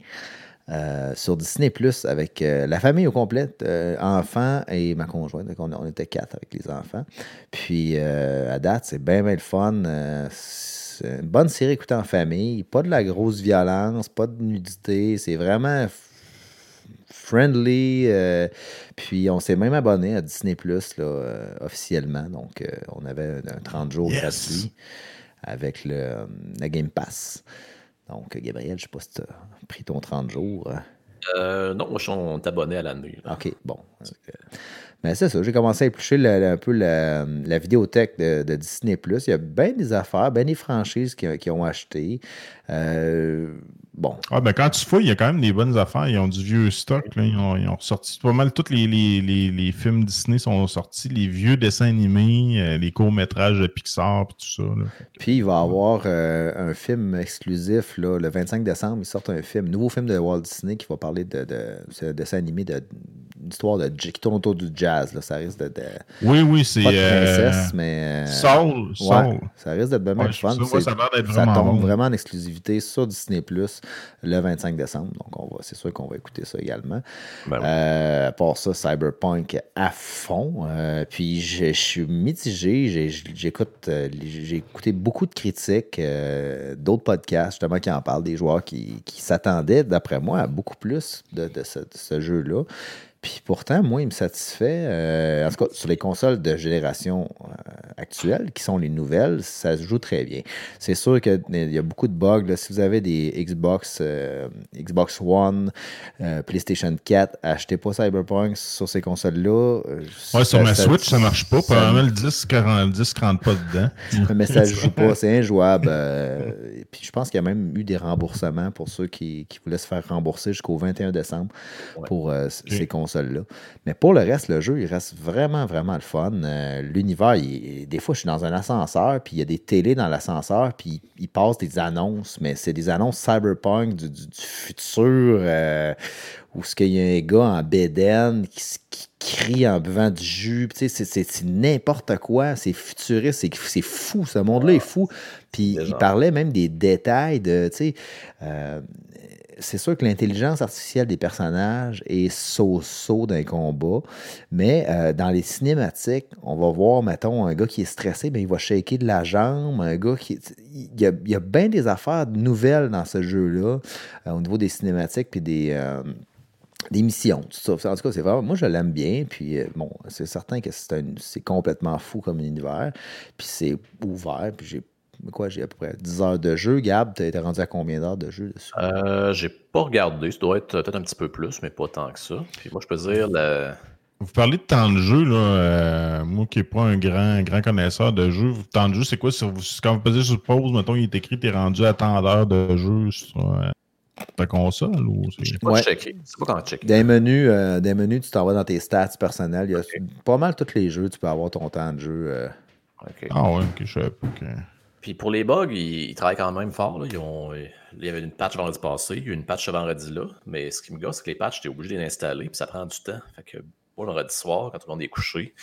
euh, sur Disney Plus avec euh, la famille au complet, euh, enfants et ma conjointe. Donc, on, on était quatre avec les enfants. Puis, euh, à date, c'est bien, bien le fun. euh, c'est une bonne série à écouter en famille. Pas de la grosse violence, pas de nudité. C'est vraiment friendly. euh, puis on s'est même abonné à Disney Plus euh, officiellement. Donc euh, on avait un 30 jours Yes. gratuit avec le, le Game Pass. Donc Gabriel, je sais pas si tu as pris ton 30 jours. hein. Non, moi, je suis abonné à l'année. OK, bon. Mais c'est ça, j'ai commencé à éplucher un peu la, la vidéothèque de, de Disney+. Il y a bien des affaires, bien des franchises qui, qui ont acheté. Euh, bon, Ah, ben, quand tu fouilles, il y a quand même des bonnes affaires. Ils ont du vieux stock. Là. Ils, ont, ils ont ressorti pas mal. Tous les, les, les, les films Disney sont sortis. Les vieux dessins animés, euh, les courts-métrages de Pixar, puis tout ça. là. Puis il va y avoir euh, un film exclusif là, le 25 décembre. Ils sortent un film, nouveau film de Walt Disney qui va parler de, de ce dessin animé de d'histoire de qui tourne autour du jazz. Là. Ça risque de, de- Oui, oui, c'est. pas de euh, princesse, mais euh, Soul. ouais, Soul. ça risque d'être bien Ouais, fun. ça, ouais, ça tombe bon. vraiment en exclusivité sur Disney Plus le 25 décembre. Donc on va, c'est sûr qu'on va écouter ça également. Ben oui. Euh, ça, Cyberpunk à fond. Euh, puis je, je suis mitigé. J'ai- J'écoute, euh, j'ai écouté beaucoup de critiques, euh, d'autres podcasts justement qui en parlent, des joueurs qui, qui s'attendaient, d'après moi, à beaucoup plus de, de ce, de ce jeu-là. Puis pourtant, moi, il me satisfait. euh, en tout cas, sur les consoles de génération euh, actuelle, qui sont les nouvelles, ça se joue très bien. C'est sûr qu'il y a beaucoup de bugs. là. Si vous avez des Xbox, euh, Xbox One, euh, PlayStation 4, achetez pas Cyberpunk sur ces consoles-là. Euh, Ouais, sur ma ça- Switch, ça marche pas. ça- Probablement le 10, 40, 10 rentre pas dedans. mais ça ne joue pas, c'est injouable. euh, puis je pense qu'il y a même eu des remboursements pour ceux qui, qui voulaient se faire rembourser jusqu'au 21 décembre Ouais. pour euh, ces consoles-là. Mais pour le reste, le jeu, il reste vraiment, vraiment le fun. Euh, L'univers, il- des fois, je suis dans un ascenseur, puis il y a des télés dans l'ascenseur, puis il passe des annonces, mais c'est des annonces cyberpunk du, du- du futur, euh, où ce qu'il y a un gars en bédaine qui, crie en buvant du jus. Puis, tu sais, C'est n'importe quoi. C'est futuriste. C'est fou. Ce monde-là est fou. Puis il parlait même des détails de. tu sais, euh, c'est sûr que l'intelligence artificielle des personnages est so-so d'un combat, mais euh, dans les cinématiques, on va voir, mettons, un gars qui est stressé, ben, il va shaker de la jambe, un gars qui... Il y a, il y a bien des affaires nouvelles dans ce jeu-là, euh, au niveau des cinématiques puis des... euh, des missions, tout ça. En tout cas, c'est vraiment, moi, je l'aime bien. Puis, bon, c'est certain que c'est un- c'est complètement fou comme univers. Puis, c'est ouvert. Puis, j'ai quoi, j'ai à peu près 10 heures de jeu. Gab, t'as été rendu à combien d'heures de jeu dessus? Euh, j'ai pas regardé, ça doit être peut-être un petit peu plus, mais pas tant que ça. Puis moi, je peux dire, le... Vous parlez de temps de jeu, là. euh, moi qui n'ai pas un grand, grand connaisseur de jeu, temps de jeu, c'est quoi? Vous- quand vous pesez sur pause, mettons, il est écrit, t'es rendu à tant d'heures de jeu sur euh, ta console ou c'est. pas Ouais. checké. C'est pas quand checker. Des menus, euh, des menus, tu t'en vas dans tes stats personnels. Il y a pas mal tous les jeux, tu peux avoir ton temps de jeu. euh. Ah ouais, ok, je savais pas. Puis pour les bugs, ils, travaillent quand même fort. là. Ils ont, euh, il y avait une patch vendredi passé, il y a eu une patch ce vendredi-là. Mais ce qui me gosse, c'est que les patchs, tu es obligé de les installer, puis ça prend du temps. Fait que moi, vendredi soir, quand tout le monde est couché,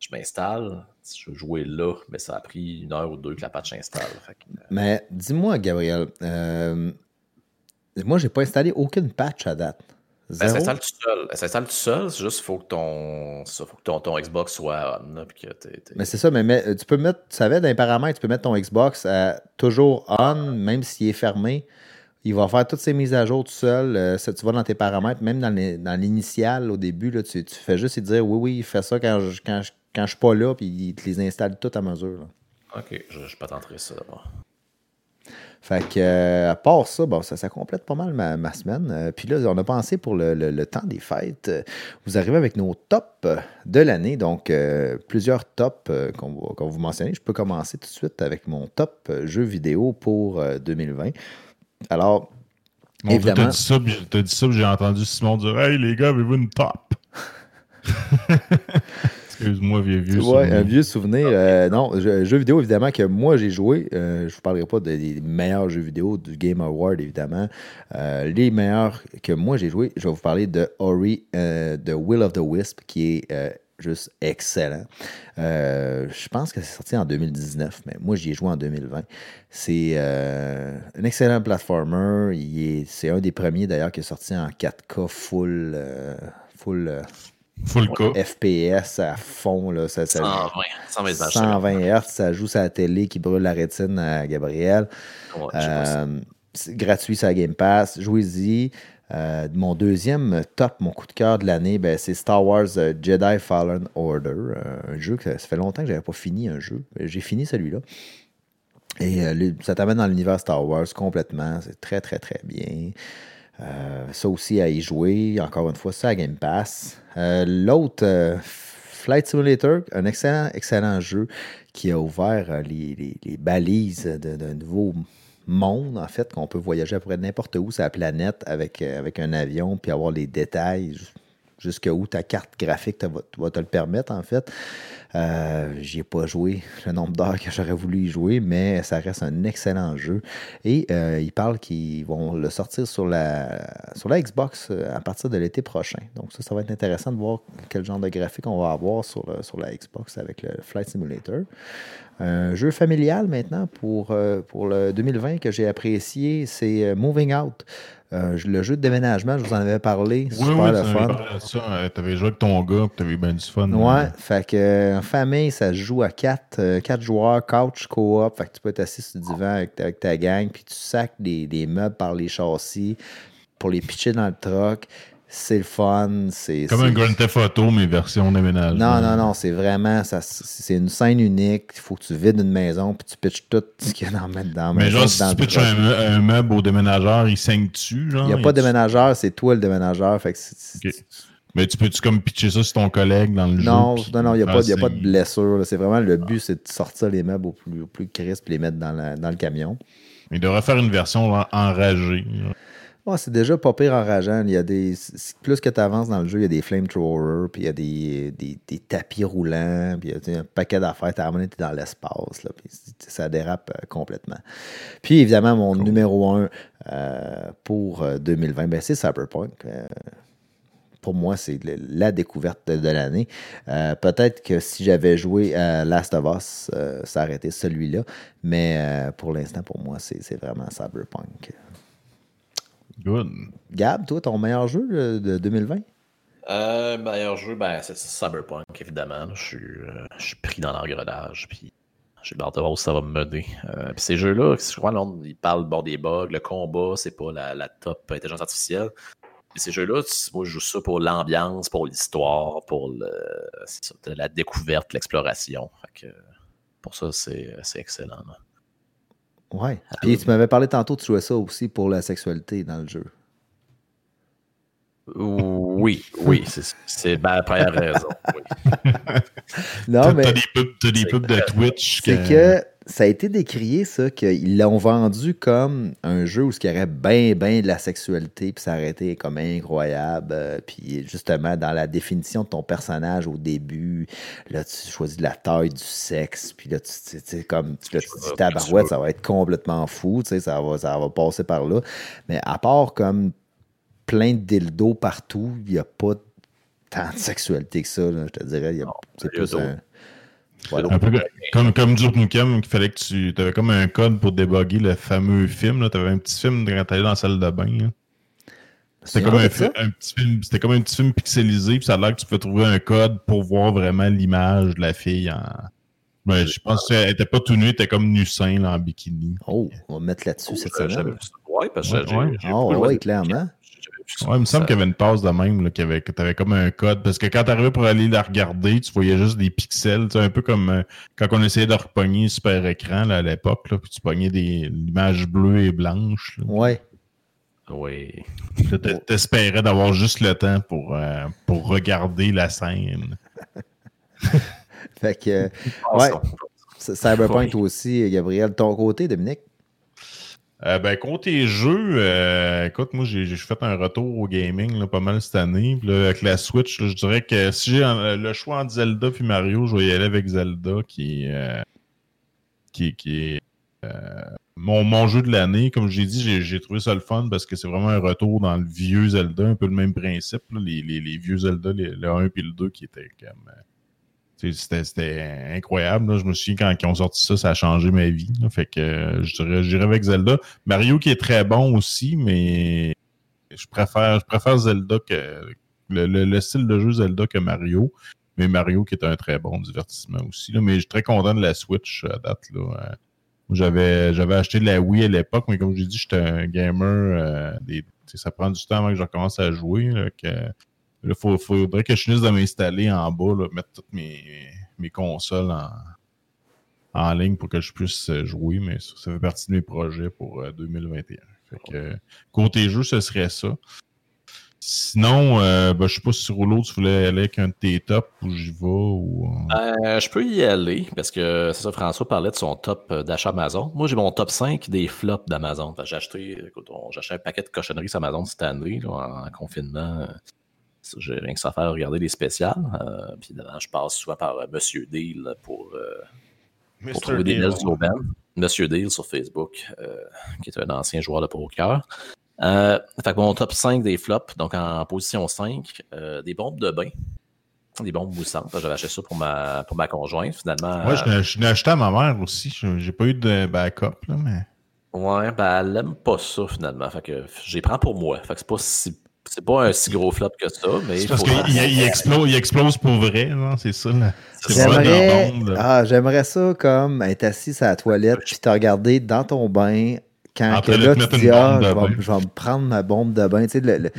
je m'installe. Je jouer là, mais ça a pris une heure ou deux que la patch s'installe. Euh, Mais dis-moi, Gabriel, euh, moi, j'ai pas installé aucune patch à date. Elle Zéro? s'installe tout seul. S'installe tout seul, c'est juste faut que ton, ça, faut que ton, ton Xbox soit on. là, puis que t'es- t'es- Mais c'est ça, mais, mais, tu peux mettre, tu savais, dans les paramètres, tu peux mettre ton Xbox à toujours on, même s'il est fermé. Il va faire toutes ses mises à jour tout seul. Euh, ça, tu vas dans tes paramètres, même dans les- dans l'initial, au début, là, tu, tu fais juste dire oui, oui, fais ça quand je, quand je, quand je suis pas là, puis il te les installe toutes à mesure. là. Ok, je, je patenterai ça d'abord. Fait que, euh, à part ça, bon, ça, ça complète pas mal ma, ma semaine. Euh, puis là, on a pensé pour le, le- le temps des fêtes. euh, vous arrivez avec nos tops de l'année. Donc, euh, plusieurs tops qu'on va, vous mentionner. Je peux commencer tout de suite avec mon top jeu vidéo pour euh, 2020. Alors, Dieu, Évidemment. T'as dit ça, j'ai entendu Simon dire Hey les gars, avez-vous une top? Excuse-moi, vieux vieux. Vois, souvenir. un vieux souvenir. euh, non, jeu, jeu vidéo, évidemment, que moi j'ai joué. Euh, je ne vous parlerai pas des, des meilleurs jeux vidéo du Game Award, évidemment. Euh, les meilleurs que moi j'ai joué, je vais vous parler de Ori, euh, de Will of the Wisp, qui est juste excellent. Euh, je pense que c'est sorti en 2019, mais moi j'y ai joué en 2020. C'est euh, un excellent platformer. C'est un des premiers d'ailleurs qui est sorti en 4K full. euh, full Full cas. FPS à fond. Là, ça, ça- 120, 120 images. 120 Hz, ça joue la télé qui brûle la rétine à Gabriel. Ouais, Euh, c'est gratuit sur la Game Pass. Jouez-y. Euh, mon deuxième top, mon coup de cœur de l'année, ben, c'est Star Wars euh, Jedi Fallen Order. euh, un jeu que ça fait longtemps que j'avais pas fini un jeu. J'ai fini celui-là. Et euh, le- ça t'amène dans l'univers Star Wars complètement. C'est très, très, très bien. Euh, ça aussi à y jouer. Encore une fois, ça à Game Pass. Euh, L'autre, euh, Flight Simulator, un excellent, excellent jeu qui a ouvert euh, les, les- les balises d'un nouveau monde, en fait, qu'on peut voyager à peu près n'importe où sur la planète avec, euh, avec un avion, puis avoir les détails jusqu'à où ta carte graphique va, te le permettre, en fait. Euh, J'y ai pas joué le nombre d'heures que j'aurais voulu y jouer, mais ça reste un excellent jeu. Et euh, ils parlent qu'ils vont le sortir sur la, sur la Xbox euh, à partir de l'été prochain. Donc ça, ça va être intéressant de voir quel genre de graphique on va avoir sur, sur la Xbox avec le Flight Simulator. Un jeu familial maintenant pour, euh, pour le 2020 que j'ai apprécié, c'est euh, Moving Out. Euh, le jeu de déménagement, je vous en avais parlé. Oui, Super oui, le fun. ça, euh, t'avais joué avec ton gars, puis t'avais bien du fun. Ouais, fait que en famille, ça se joue à quatre, quatre joueurs, couch, co-op. Fait que tu peux être assis sur le divan avec ta, avec ta gang, puis tu sacs des, des meubles par les châssis pour les pitcher dans le truck. C'est le fun. C'est Comme un Grand Theft Auto, mais version déménagement. Non, non, non, c'est vraiment, ça, c'est une scène unique. Il faut que tu vides une maison puis tu pitches tout ce qu'il y a dans, dans la Mais maison. genre, si tu pitches un, me- un meuble au déménageur, il saigne dessus, genre? Il n'y a pas de déménageur, c'est toi le déménageur. Fait que. Mais tu peux-tu comme pitcher ça sur ton collègue dans le Non, jeu? non, non, il n'y a, a pas de blessure. C'est vraiment le but, c'est de sortir les meubles au plus, au plus crisp et les mettre dans, la- dans le camion. Il devrait faire une version en- enragée. là. Ouais, c'est déjà pas pire enrageant. Il y a des, plus que tu avances dans le jeu, il y a des flamethrowers, puis il y a des, des, des tapis roulants, puis il y a tu un paquet d'affaires. T'as amené, t'es dans l'espace, là, puis ça dérape euh, complètement. Puis évidemment, mon numéro un euh, pour euh, 2020, ben, c'est Cyberpunk. Euh, pour moi, c'est la découverte de, l'année. Euh, Peut-être que si j'avais joué à Last of Us, euh, ça aurait été celui-là. Mais euh, pour l'instant, pour moi, c'est c'est vraiment Cyberpunk. Good. Gab, toi, ton meilleur jeu euh, de 2020? Euh, meilleur jeu, ben, c'est Cyberpunk, évidemment. là. Je suis, euh, je suis pris dans l'engrenage, puis j'ai hâte de voir où ça va me mener. Euh, puis ces jeux-là, je crois, là, ils parlent bon, des bugs, le combat, c'est pas la, la top intelligence artificielle. Mais ces jeux-là, moi, je joue ça pour l'ambiance, pour l'histoire, pour le, c'est ça, la découverte, l'exploration. Fait que, pour ça, c'est c'est excellent. là. Ouais. Puis tu m'avais parlé tantôt, tu jouais ça aussi pour la sexualité dans le jeu. Oui, oui, c'est- c'est la première raison. oui. Non, T'as mais t'as des pubs, t'as des pubs de Twitch. c'est que ça a été décrié, ça, qu'ils l'ont vendu comme un jeu où il y aurait bien, bien de la sexualité, puis ça aurait été comme incroyable. euh, Puis justement, dans la définition de ton personnage au début, là, tu choisis la taille du sexe, puis là, tu tu sais, comme tu, là, tu dis tabarouette, ça va être complètement fou, tu sais, ça va, ça va passer par là. Mais à part comme plein de dildos partout, il n'y a pas tant de sexualité que ça, là, je te dirais. il y a- C'est il plus un. Voilà. Un peu comme, comme Duke Nukem, qu'il fallait que tu avais comme un code pour débugger le fameux film. Tu avais un petit film quand t'allais dans la salle de bain. là. C'était comme, un, petit film, c'était comme un petit film pixelisé, puis ça a l'air que tu peux trouver un code pour voir vraiment l'image de la fille en. Ben, je pense qu'elle était pas tout nue, elle était comme nu sein là, en bikini. Oh, on va mettre là-dessus cette j'avais semaine. vu ça. Ouais, parce que Ouais, j'ai- ouais. j'ai Ah, ouais, clairement. Ouais, il me semble Ça- qu'il y avait une passe de même, là, qu'il y avait, que tu avais comme un code. Parce que quand tu arrivais pour aller la regarder, tu voyais juste des pixels. Un peu comme euh, quand on essayait de repogner super écran là, à l'époque, puis tu pognais des l'image bleue et blanche. là. Ouais. Oui. T'espérais d'avoir juste le temps pour, euh, pour regarder la scène. Fait que euh, Ouais. Cyberpunk Oui. aussi, Gabriel. Ton côté, Dominique? Euh, ben, côté jeu, euh, écoute, moi, j'ai fait un retour au gaming là, pas mal cette année. Là, avec la Switch, là, je dirais que si j'ai le choix entre Zelda puis Mario, je vais y aller avec Zelda, qui, euh, qui, qui est euh, mon, mon jeu de l'année. Comme j'ai dit, j'ai- trouvé ça le fun parce que c'est vraiment un retour dans le vieux Zelda, un peu le même principe. les, les- les vieux Zelda, les- le 1 puis le 2 qui étaient comme... C'était incroyable. là. Je me souviens quand ils ont sorti ça, ça a changé ma vie. Fait que euh, je dirais, j'irais avec Zelda. Mario qui est très bon aussi, mais je préfère, je préfère Zelda que le, le- le style de jeu Zelda que Mario. Mais Mario qui est un très bon divertissement aussi. là. Mais je suis très content de la Switch à date. Euh, J'avais, j'avais acheté la Wii à l'époque, mais comme j'ai dit, j'étais un gamer. euh, des, ça prend du temps avant que je recommence à jouer. Là, que, Faut, faudrait que je finisse de m'installer en bas, là, mettre toutes mes, consoles en, ligne pour que je puisse euh, jouer, mais ça, fait partie de mes projets pour euh, 2021. Fait que, euh, côté jeu, ce serait ça. Sinon, euh, ben, je sais pas si Rouleau, tu voulais aller avec un de tes tops où j'y vais ou. euh, je peux y aller parce que c'est ça, François parlait de son top d'achat Amazon. Moi, j'ai mon top 5 des flops d'Amazon. J'ai acheté, acheté un paquet de cochonneries sur Amazon cette année, là, en confinement. J'ai rien que ça à faire regarder les spéciales. Euh, puis dedans, je passe souvent par euh, Monsieur Deal pour, euh, pour trouver des Deal. sur Ben. Monsieur Deal sur Facebook, euh, qui est un ancien joueur de poker. Fait que mon top 5 des flops, donc en position 5, euh, des bombes de bain. Des bombes moussantes. J'avais acheté ça pour ma, pour ma conjointe. Finalement, Moi, je l'ai- je l'ai acheté à ma mère aussi. J'ai pas eu de backup, là, mais. Ouais, ben elle aime pas ça finalement. Fait que j'y prends pour moi. Fait que c'est pas si c'est pas un si gros flop que ça, mais parce qu'il il explose, il explose pour vrai, c'est ça. Là. C'est vraiment J'aimerais ah, j'aimerais ça comme être assis à la toilette puis te regarder dans ton bain quand que là tu dis ah, je vais, bain. je vais me prendre ma bombe de bain. Tu sais, le-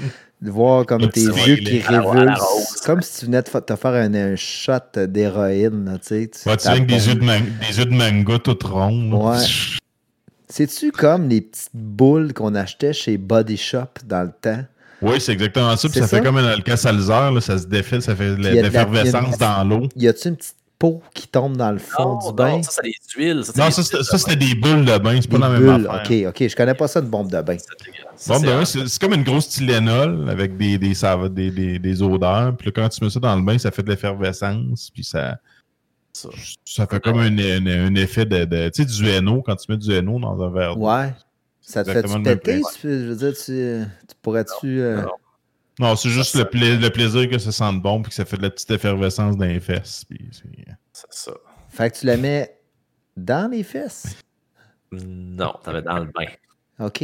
voir comme Le tes yeux qui révulsent. Comme si tu venais de fa- te faire un, un shot d'héroïne, tu sais. tu Ouais, tu viens avec des yeux, de man- des yeux de manga tout ronds. là. Ouais. C'est-tu comme les petites boules qu'on achetait chez Body Shop dans le temps? Oui, c'est exactement ça. Puis ça, ça? fait comme un alka-salzar, là, ça se défait, ça fait de de l'effervescence dans l'eau. Y a-tu une petite peau qui tombe dans le fond Non, du non, bain? ça, c'est des huiles. Ça, c'est Non, des ça, c'était- de des boules de bain, c'est pas la même bulles. affaire. Ok, ok. Je connais pas ça de bombe de bain. bain. C'est dégueulasse. Ça, Bon, c'est comme une grosse Tylenol avec des, des, sav- des, des, des odeurs. Puis là, quand tu mets ça dans le bain, ça fait de l'effervescence. Puis ça, ça. ça fait comme un, un- un effet de. de- tu sais, du Hainaut, quand tu mets du Hainaut dans un verre d'eau. Ouais. Ça te fait-tu le péter? Tu, je veux dire, tu, tu pourrais-tu. euh, Non. Non, c'est juste le, pla- le plaisir que ça sente bon puis que ça fait de la petite effervescence dans les fesses. Puis c'est- ça. Fait que tu la mets dans les fesses? Non, t'avais dans le bain. Ok.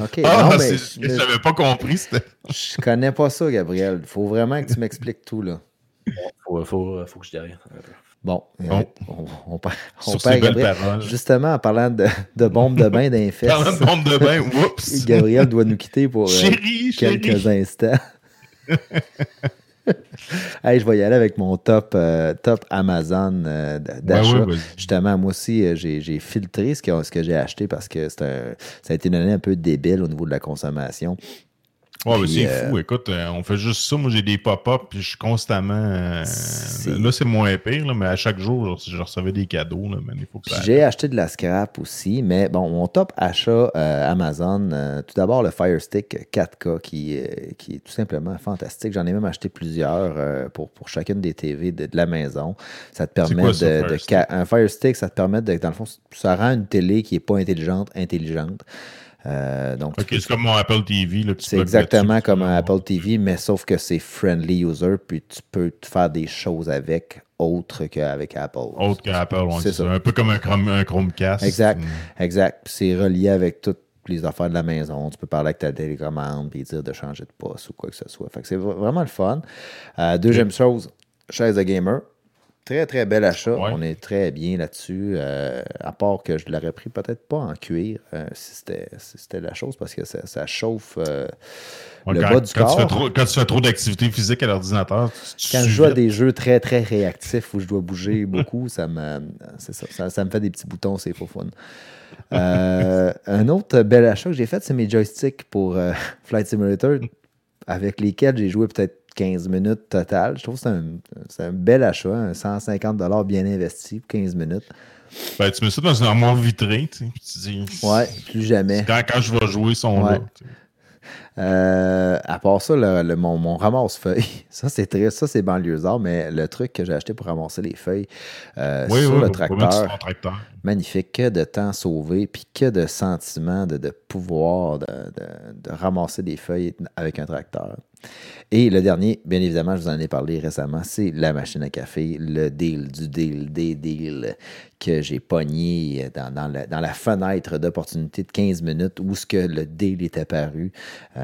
Ok. Ah, non, mais je, je n'avais pas compris. c'était- je connais pas ça, Gabriel. Faut vraiment que tu m'expliques tout, là. Faut, faut, faut que je peu. Bon, Bon. on, on, perd- on Sur perd Gabriel. Justement, en parlant de, de bombes de bain fesses, Parlant de bombe de bain, oups! Gabriel doit nous quitter pour euh, quelques chérie! instants. hey, je vais y aller avec mon top, euh, top Amazon euh, d'achat. Justement, moi aussi, euh, j'ai j'ai filtré ce que, ce que j'ai acheté parce que c'est un- ça a été une année un peu débile au niveau de la consommation. Ouais, mais c'est euh, fou. Écoute, euh, on fait juste ça. Moi, j'ai des pop-up, puis je suis constamment. euh, là, c'est moins pire, là, mais à chaque jour, je, je recevais des cadeaux. Là, mais il faut que ça. j'ai acheté de la scrap aussi, mais bon, mon top achat euh, Amazon, euh, tout d'abord le Fire Stick 4K qui, qui est tout simplement fantastique. J'en ai même acheté plusieurs euh, pour, pour chacune des TV de, de la maison. Ça te permet quoi, ça, de, Fire de un Fire Stick, ça te permet de, dans le fond, ça rend une télé qui n'est pas intelligente, intelligente. Euh, donc, c'est comme mon Apple TV. c'est exactement comme un Apple TV, mais sauf que c'est friendly user, puis tu peux te faire des choses avec autres qu'avec Apple. Autre qu'Apple, C'est ça. Un peu comme un, Chrome, un Chromecast. Exact. Mm. Exact. Puis c'est relié avec toutes les affaires de la maison. Tu peux parler avec ta télécommande puis dire de changer de poste ou quoi que ce soit. Fait que c'est vraiment le fun. Euh, deuxième chose, chaise de gamer. Très, très bel achat. Ouais. On est très bien là-dessus. Euh, à part que je l'aurais pris peut-être pas en cuir euh, si c'était si la chose parce que ça, ça chauffe euh, Ouais, le quand, bas du quand corps. Tu fais trop, quand tu fais trop d'activité physique à l'ordinateur, Quand je joue à des jeux très, très réactifs où je dois bouger beaucoup, ça me, ça, ça, ça me fait des petits boutons, c'est pas fun. Un autre bel achat que j'ai fait, c'est mes joysticks pour Flight Simulator, avec lesquels j'ai joué peut-être 15 minutes total. Je trouve que c'est un, un bel achat, un 150 bien investi pour 15 minutes. Ben, tu mets ça dans une armoire vitrée, tu sais, puis tu dis. Ouais, plus jamais. Quand, quand je vais jouer, ils sont Ouais. là. tu sais. Euh, à part ça, le, le- mon, mon ramasse-feuilles, ça c'est triste, ça c'est banlieusard, mais le truc que j'ai acheté pour ramasser les feuilles euh, Oui, sur oui, le tracteur, magnifique, que de temps sauvé, puis que de sentiment de, de pouvoir de, de- de ramasser des feuilles avec un tracteur. Et le dernier, bien évidemment, je vous en ai parlé récemment, c'est la machine à café, le deal du deal des deals que j'ai pogné dans, dans la, dans la fenêtre d'opportunité de 15 minutes où ce que le deal est apparu, euh,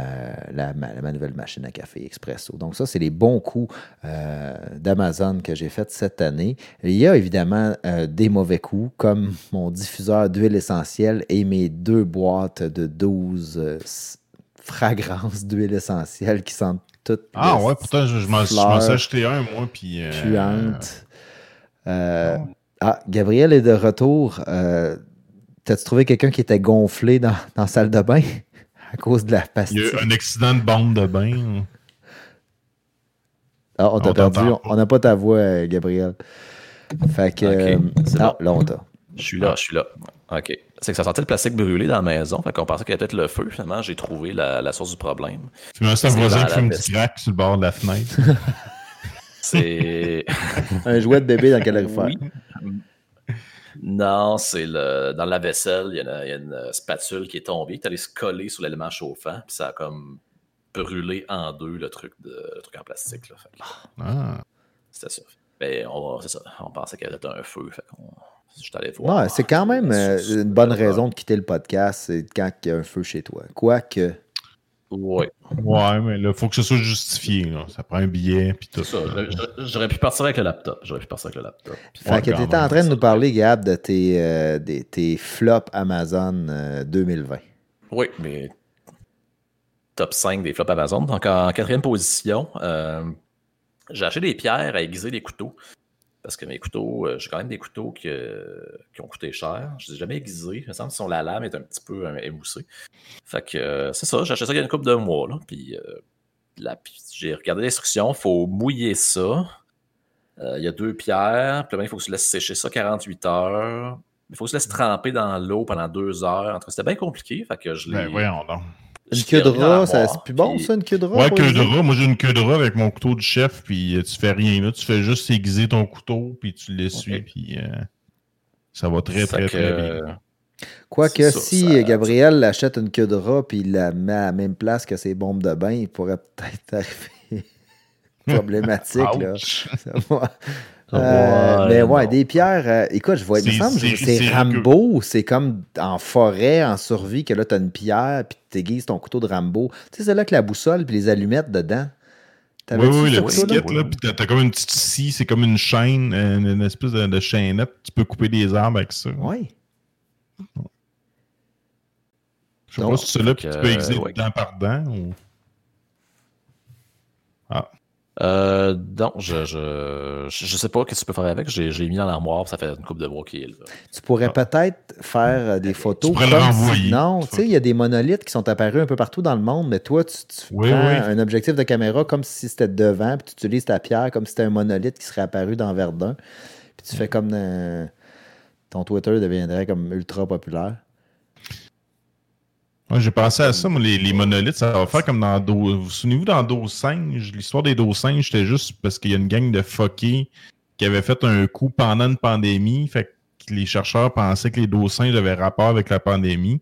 la, ma, ma nouvelle machine à café Expresso. Donc ça, c'est les bons coups euh, d'Amazon que j'ai fait cette année. Il y a évidemment euh, des mauvais coups, comme mon diffuseur d'huile essentielle et mes deux boîtes de 12 euh, fragrances d'huile essentielle qui sentent toutes Ah ouais, pourtant, je, je m'en suis acheté un, moi, puis... euh, puante. Euh, ah, Gabriel est de retour. Euh, T'as-tu trouvé quelqu'un qui était gonflé dans, dans la salle de bain? À cause de la Il y pastille? a eu un accident de bombe de bain. Ah, on t'a perdu. On n'a pas ta voix, euh, Gabriel. Fait que. Ok, euh, c'est ah, bon. là, on t'a. Je suis là, je suis là. OK. C'est que ça sentait le plastique brûlé dans la maison. Fait qu'on pensait qu'il y avait peut-être le feu. Finalement, j'ai trouvé la, la source du problème. Finalement, c'est un voisin qui fait une petite craque sur le bord de la fenêtre. C'est. Un jouet de bébé dans le calorifère. Oui. Non, c'est le dans la vaisselle, il y, a une, il y a une spatule qui est tombée, qui est allée se coller sur l'élément chauffant, puis ça a comme brûlé en deux le truc, de, le truc en plastique. Là. Fait que Ah. C'était ça. Ben, on, c'est ça. On pensait qu'il y avait un feu. Fait qu'on, je suis allé voir. Ouais, c'est quand même euh, une bonne raison de quitter le podcast, c'est quand il y a un feu chez toi. Quoique. Ouais, Ouais, mais là, il faut que ce soit justifié. Là. Ça prend un billet, puis tout c'est ça. J'aurais- pu partir avec le laptop. J'aurais pu partir avec le laptop. Fait Ouais, que tu étais en train de nous parler, Gab, de tes, euh, des- tes flops Amazon euh, 2020. Oui, mais top 5 des flops Amazon. Donc, en quatrième position, euh, j'ai acheté des pierres à aiguiser les couteaux. Parce que mes couteaux, euh, j'ai quand même des couteaux qui, qui ont coûté cher. Je les ai jamais aiguisés. Il me semble que la lame est un petit peu euh, émoussée. Fait que euh, c'est ça, j'ai acheté ça il y a une couple de mois. Là, puis, j'ai regardé l'instruction, il faut mouiller ça. Il y a deux pierres. Puis il faut que tu laisses sécher ça 48 heures. Il faut que tu laisses tremper dans l'eau pendant deux heures. En tout cas, c'était bien compliqué. Fait que je l'ai. Ben, voyons donc. Une queue de rat, ça- c'est plus bon puis- ça, une queue de rat? Ouais, queue de rat. Moi, j'ai une queue de rat avec mon couteau de chef, puis euh, tu fais rien là. Tu fais juste aiguiser ton couteau, puis tu l'essuies, Ok. puis euh, ça va très, très, que, très bien. Quoique si ça- euh, Gabriel achète une queue de rat puis il la met à la même place que ses bombes de bain, il pourrait peut-être arriver problématique. là. Va. Euh, Ouais, mais ouais, non. des pierres. euh, écoute, je vois, il me C'est- semble que c'est- Rambo, c'est comme en forêt, en survie, que là, t'as une pierre, puis tu aiguises ton couteau de Rambo. Tu sais, c'est là que la boussole, puis les allumettes dedans. Oui, oui, le couteau-là? ticket, là, puis t'as comme une petite scie, c'est comme une chaîne, une, une espèce de, de chaînette. Tu peux couper des arbres avec ça. Oui. Je sais pas si c'est là, puis tu peux aiguiser ouais. dent par dent. Ou... Euh, non, je, je, je sais pas qu'est-ce que tu peux faire avec. J'ai j'ai mis dans l'armoire, ça fait une coupe de est là. Tu pourrais peut-être faire euh, des photos. pourrais le comme si- non, tu sais, il y a des monolithes qui sont apparus un peu partout dans le monde, mais toi, tu, tu Oui, prends oui. un objectif de caméra comme si c'était devant, puis tu utilises ta pierre comme si c'était un monolithe qui serait apparu dans Verdun. Puis tu fais comme ton Twitter deviendrait comme ultra populaire. Ouais, j'ai pensé à ça, moi, les, les monolithes, ça va faire comme dans Do... Vous souvenez-vous dans Dos Singes? L'histoire des Dos Singes, c'était juste parce qu'il y a une gang de fuckés qui avait fait un coup pendant une pandémie. Fait que les chercheurs pensaient que les Dos Singes avaient rapport avec la pandémie.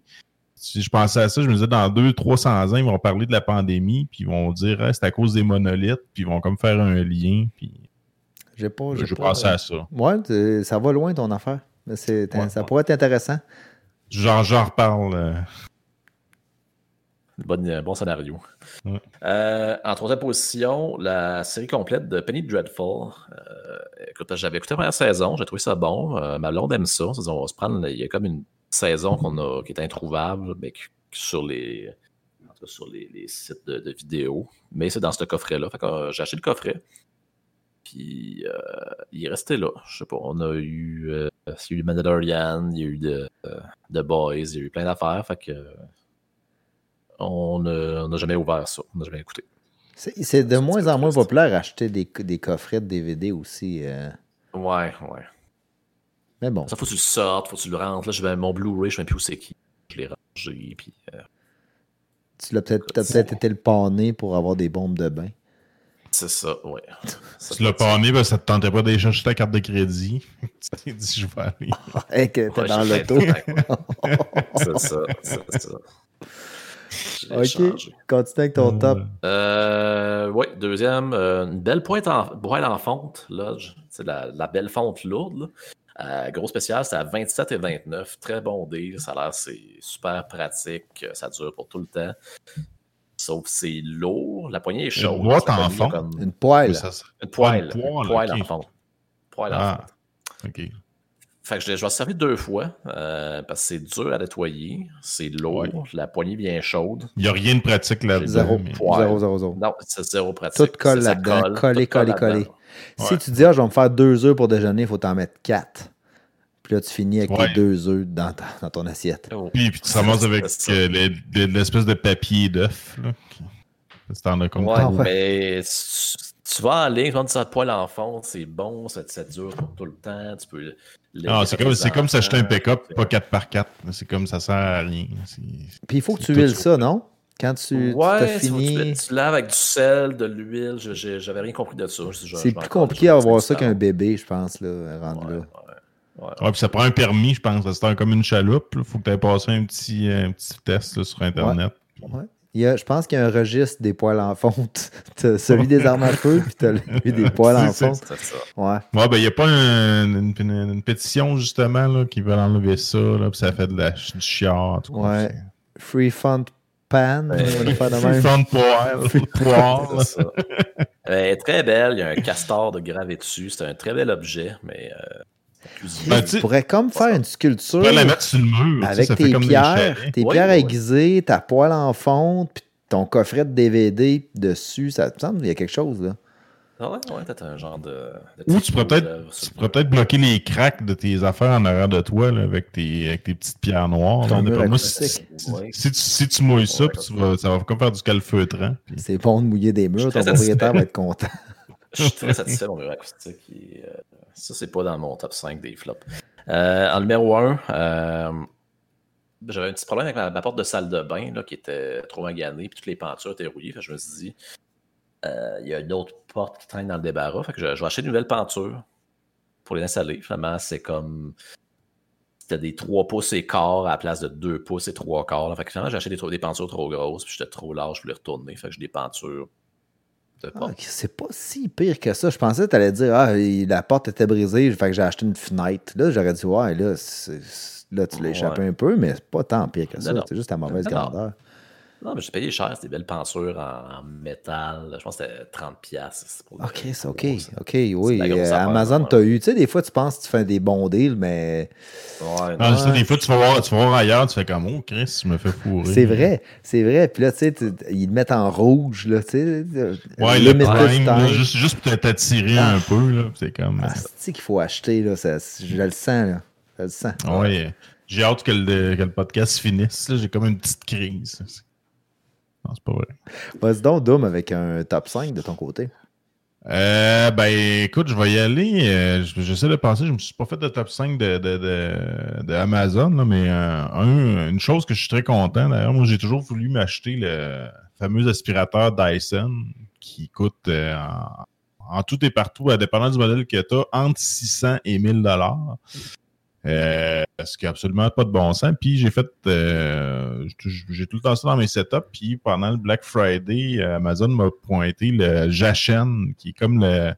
Si je pensais à ça, je me disais dans 200-300 ans, ils vont parler de la pandémie, puis ils vont dire c'est à cause des monolithes, puis ils vont comme faire un lien. Puis J'ai pas. j'ai je pas- pensais à ça. Ouais, t'es- ça va loin ton affaire. Mais Ouais, ça ouais. pourrait être intéressant. Genre, j'en reparle. euh, Bon, euh, bon scénario. Ouais. Euh, en troisième position, la série complète de Penny Dreadful. Euh, écoute, j'avais écouté la première saison, j'ai trouvé ça bon. Euh, ma blonde aime ça. On va se prendre, il y a comme une saison qu'on a, qui est introuvable mais qui- sur les, en tout cas, sur les, les sites de, de vidéos. Mais c'est dans ce coffret-là. Fait que, j'ai acheté le coffret. Puis il est resté là. Je sais pas, on a eu, il y a eu Mandalorian, il y a eu The, The Boys, il y a eu plein d'affaires. Fait que on n'a jamais ouvert ça. On n'a jamais écouté. C'est de moins en moins populaire acheter des, des coffrets de DVD aussi. euh. Ouais, ouais. Mais bon. Ça, faut que tu le sortes, faut que tu le rentres. Là, je vais mon Blu-ray, je sais même plus où c'est qui. Je l'ai rangé, puis... euh, Tu l'as peut-être été le pané pour avoir des bombes de bain. c'est ça, ouais. Ça Tu l'as mis, parce que ça te tentait pas d'aller chercher ta carte de crédit. tu t'es dit, je vais aller. Hey, que t'es dans Ouais, l'auto. fait, ouais. C'est ça, c'est ça. Ok. Continue avec ton top. Euh, oui, deuxième, euh, une belle pointe en, poêle en fonte, là, je- c'est la, la belle fonte lourde. Là. Euh, gros spécial, c'est à 27 et 29. Très bon deal. Ça a l'air, c'est super pratique. Ça dure pour tout le temps. Sauf que c'est lourd. La poignée est chaude. boîte Ça en fonte? comme Une poêle. Ça, ça- Une poêle. Une poêle, Une en fonte. Poêle en Ah. fonte. OK. Fait que je, je vais servir deux fois euh, parce que c'est dur à nettoyer. C'est lourd. Ouais. La poignée bien chaude. Il n'y a rien de pratique là-dedans. Zéro. mais-. Zéro, zéro, zéro. Non, c'est zéro pratique. Tout colle là-dedans. colle, Collé, tout colle collé, collé. là-dedans. Si Ouais. tu dis, ah, je vais me faire deux œufs pour déjeuner, il faut t'en mettre quatre. Puis là, tu finis avec Ouais. tes deux œufs dans, ta- dans ton assiette. Oh. Puis, puis tu ramasses avec euh, les- les- l'espèce de papier d'œuf. Si t'en as comme Ouais, Ah ouais. mais tu vas en ligne, tu vas dire poêle en fond, c'est bon, ça, ça dure pour tout le temps. Tu peux. Ah, c'est comme, c'est comme s'acheter un pick-up, pas 4x4. C'est comme ça sert à rien. C'est- Puis il faut que tu huiles ça, non? Quand tu, Ouais, t'as tu, fini. tu, tu laves avec du sel, de l'huile. J'avais rien compris de ça. Je- je- C'est je plus compliqué à avoir ça qu'un bébé, je pense, là, Ouais, là. ouais, ouais. Ouais, puis ça prend un permis, je pense. C'est comme une chaloupe. Il faut que tu aies passé un petit, un petit test là, sur Internet. Ouais. Il y a, je pense qu'il y a un registre des poils en fonte. T'as celui des armes à feu, puis t'as celui des poils en fonte. Ça. Ouais. Ouais, ben, il n'y a pas un- une, une- une pétition, justement, là, qui veut enlever ça, là, puis ça fait de la, du chiard. tout Ouais. Free Fun Pan, on va le faire de même. Front poil, poil. C'est ça. Elle est très belle. Il y a un castor de gravé dessus. C'est un très bel objet, mais. Euh, Ben, tu pourrais comme faire une tu sculpture peux la mettre sur le mur. tu sais, avec ça fait tes pierres, tes Ouais, pierres ouais. aiguisées, ta poêle en fonte, puis ton coffret de DVD dessus, ça te semble qu'il y a quelque chose, là. Ah ouais, ouais, peut-être un genre de. de Ou tu pourrais peut-être bloquer les cracks de tes affaires en arrière de toi là, avec, tes, avec tes petites pierres noires. Là. moi, si, acoustique. si- Ouais. si tu, si tu mouilles ça, Ouais, puis tu vas- ça va comme faire du calfeutrant. C'est bon de mouiller des murs, ton propriétaire va être content. Je suis très satisfait de mon mur acoustique. et, euh, ça, c'est pas dans mon top 5 des flops. Euh, en numéro 1, j'avais un petit problème avec ma, porte de salle de bain là, qui était trop maganée, puis toutes les pentures étaient rouillées. Je me suis dit, euh, il y a une autre porte qui traîne dans le débarras. Fait que je, je vais acheter une nouvelle penture pour les installer. Finalement, c'est comme. C'était des 3 pouces et quart à la place de 2 pouces et 3 quarts. que finalement, j'ai acheté des, des pentures trop grosses, puis j'étais trop large pour les retourner. Fait que j'ai des pentures Ah, c'est pas si pire que ça. Je pensais que tu allais dire Ah, la porte était brisée, fait que j'ai acheté une fenêtre. Là, j'aurais dit Ouais, là, là tu l'as échappé Ouais. un peu, mais c'est pas tant pire que ça. C'est juste la mauvaise non. grandeur. Non, mais j'ai payé cher, c'était des belles pensures en, en métal. Je pense que c'était 30$. piastres pour Ok, c'est ok. gros, Ok, oui. Euh, affaire, Amazon, ouais. t'as eu. Tu sais, des fois, tu penses que tu fais des bons deals, mais Ouais, Ah, non. ça, des fois, tu vas, voir, tu vas voir ailleurs, tu fais comme Oh, Chris, je me fais fourrer. c'est vrai. C'est vrai. Puis là, tu sais, tu- ils le mettent en rouge, là, tu sais. Ouais, le prime, là, juste, juste pour t'attirer un peu, là. C'est comme. Ah, c'est qu'il faut acheter, là. ça- je le sens, là. Je le sens. ouais. J'ai hâte que le, que le podcast finisse. là. J'ai comme une petite crise. Non, c'est pas vrai. Vas-y donc, Doom, avec un top 5 de ton côté. Euh, ben, écoute, je vais y aller. Euh, je- J'essaie de penser. Je me suis pas fait de top 5 de, de, de, de Amazon, là, mais euh, un- une chose que je suis très content, d'ailleurs, moi, j'ai toujours voulu m'acheter le fameux aspirateur Dyson qui coûte euh, en, en tout et partout, à dépendant du modèle que tu as, entre 600 et 1000 dollars. Euh, ce qui n'a absolument pas de bon sens. Puis j'ai fait, euh, j'ai tout le temps ça dans mes setups. Puis pendant le Black Friday, euh, Amazon m'a pointé le Jachen, qui est comme le,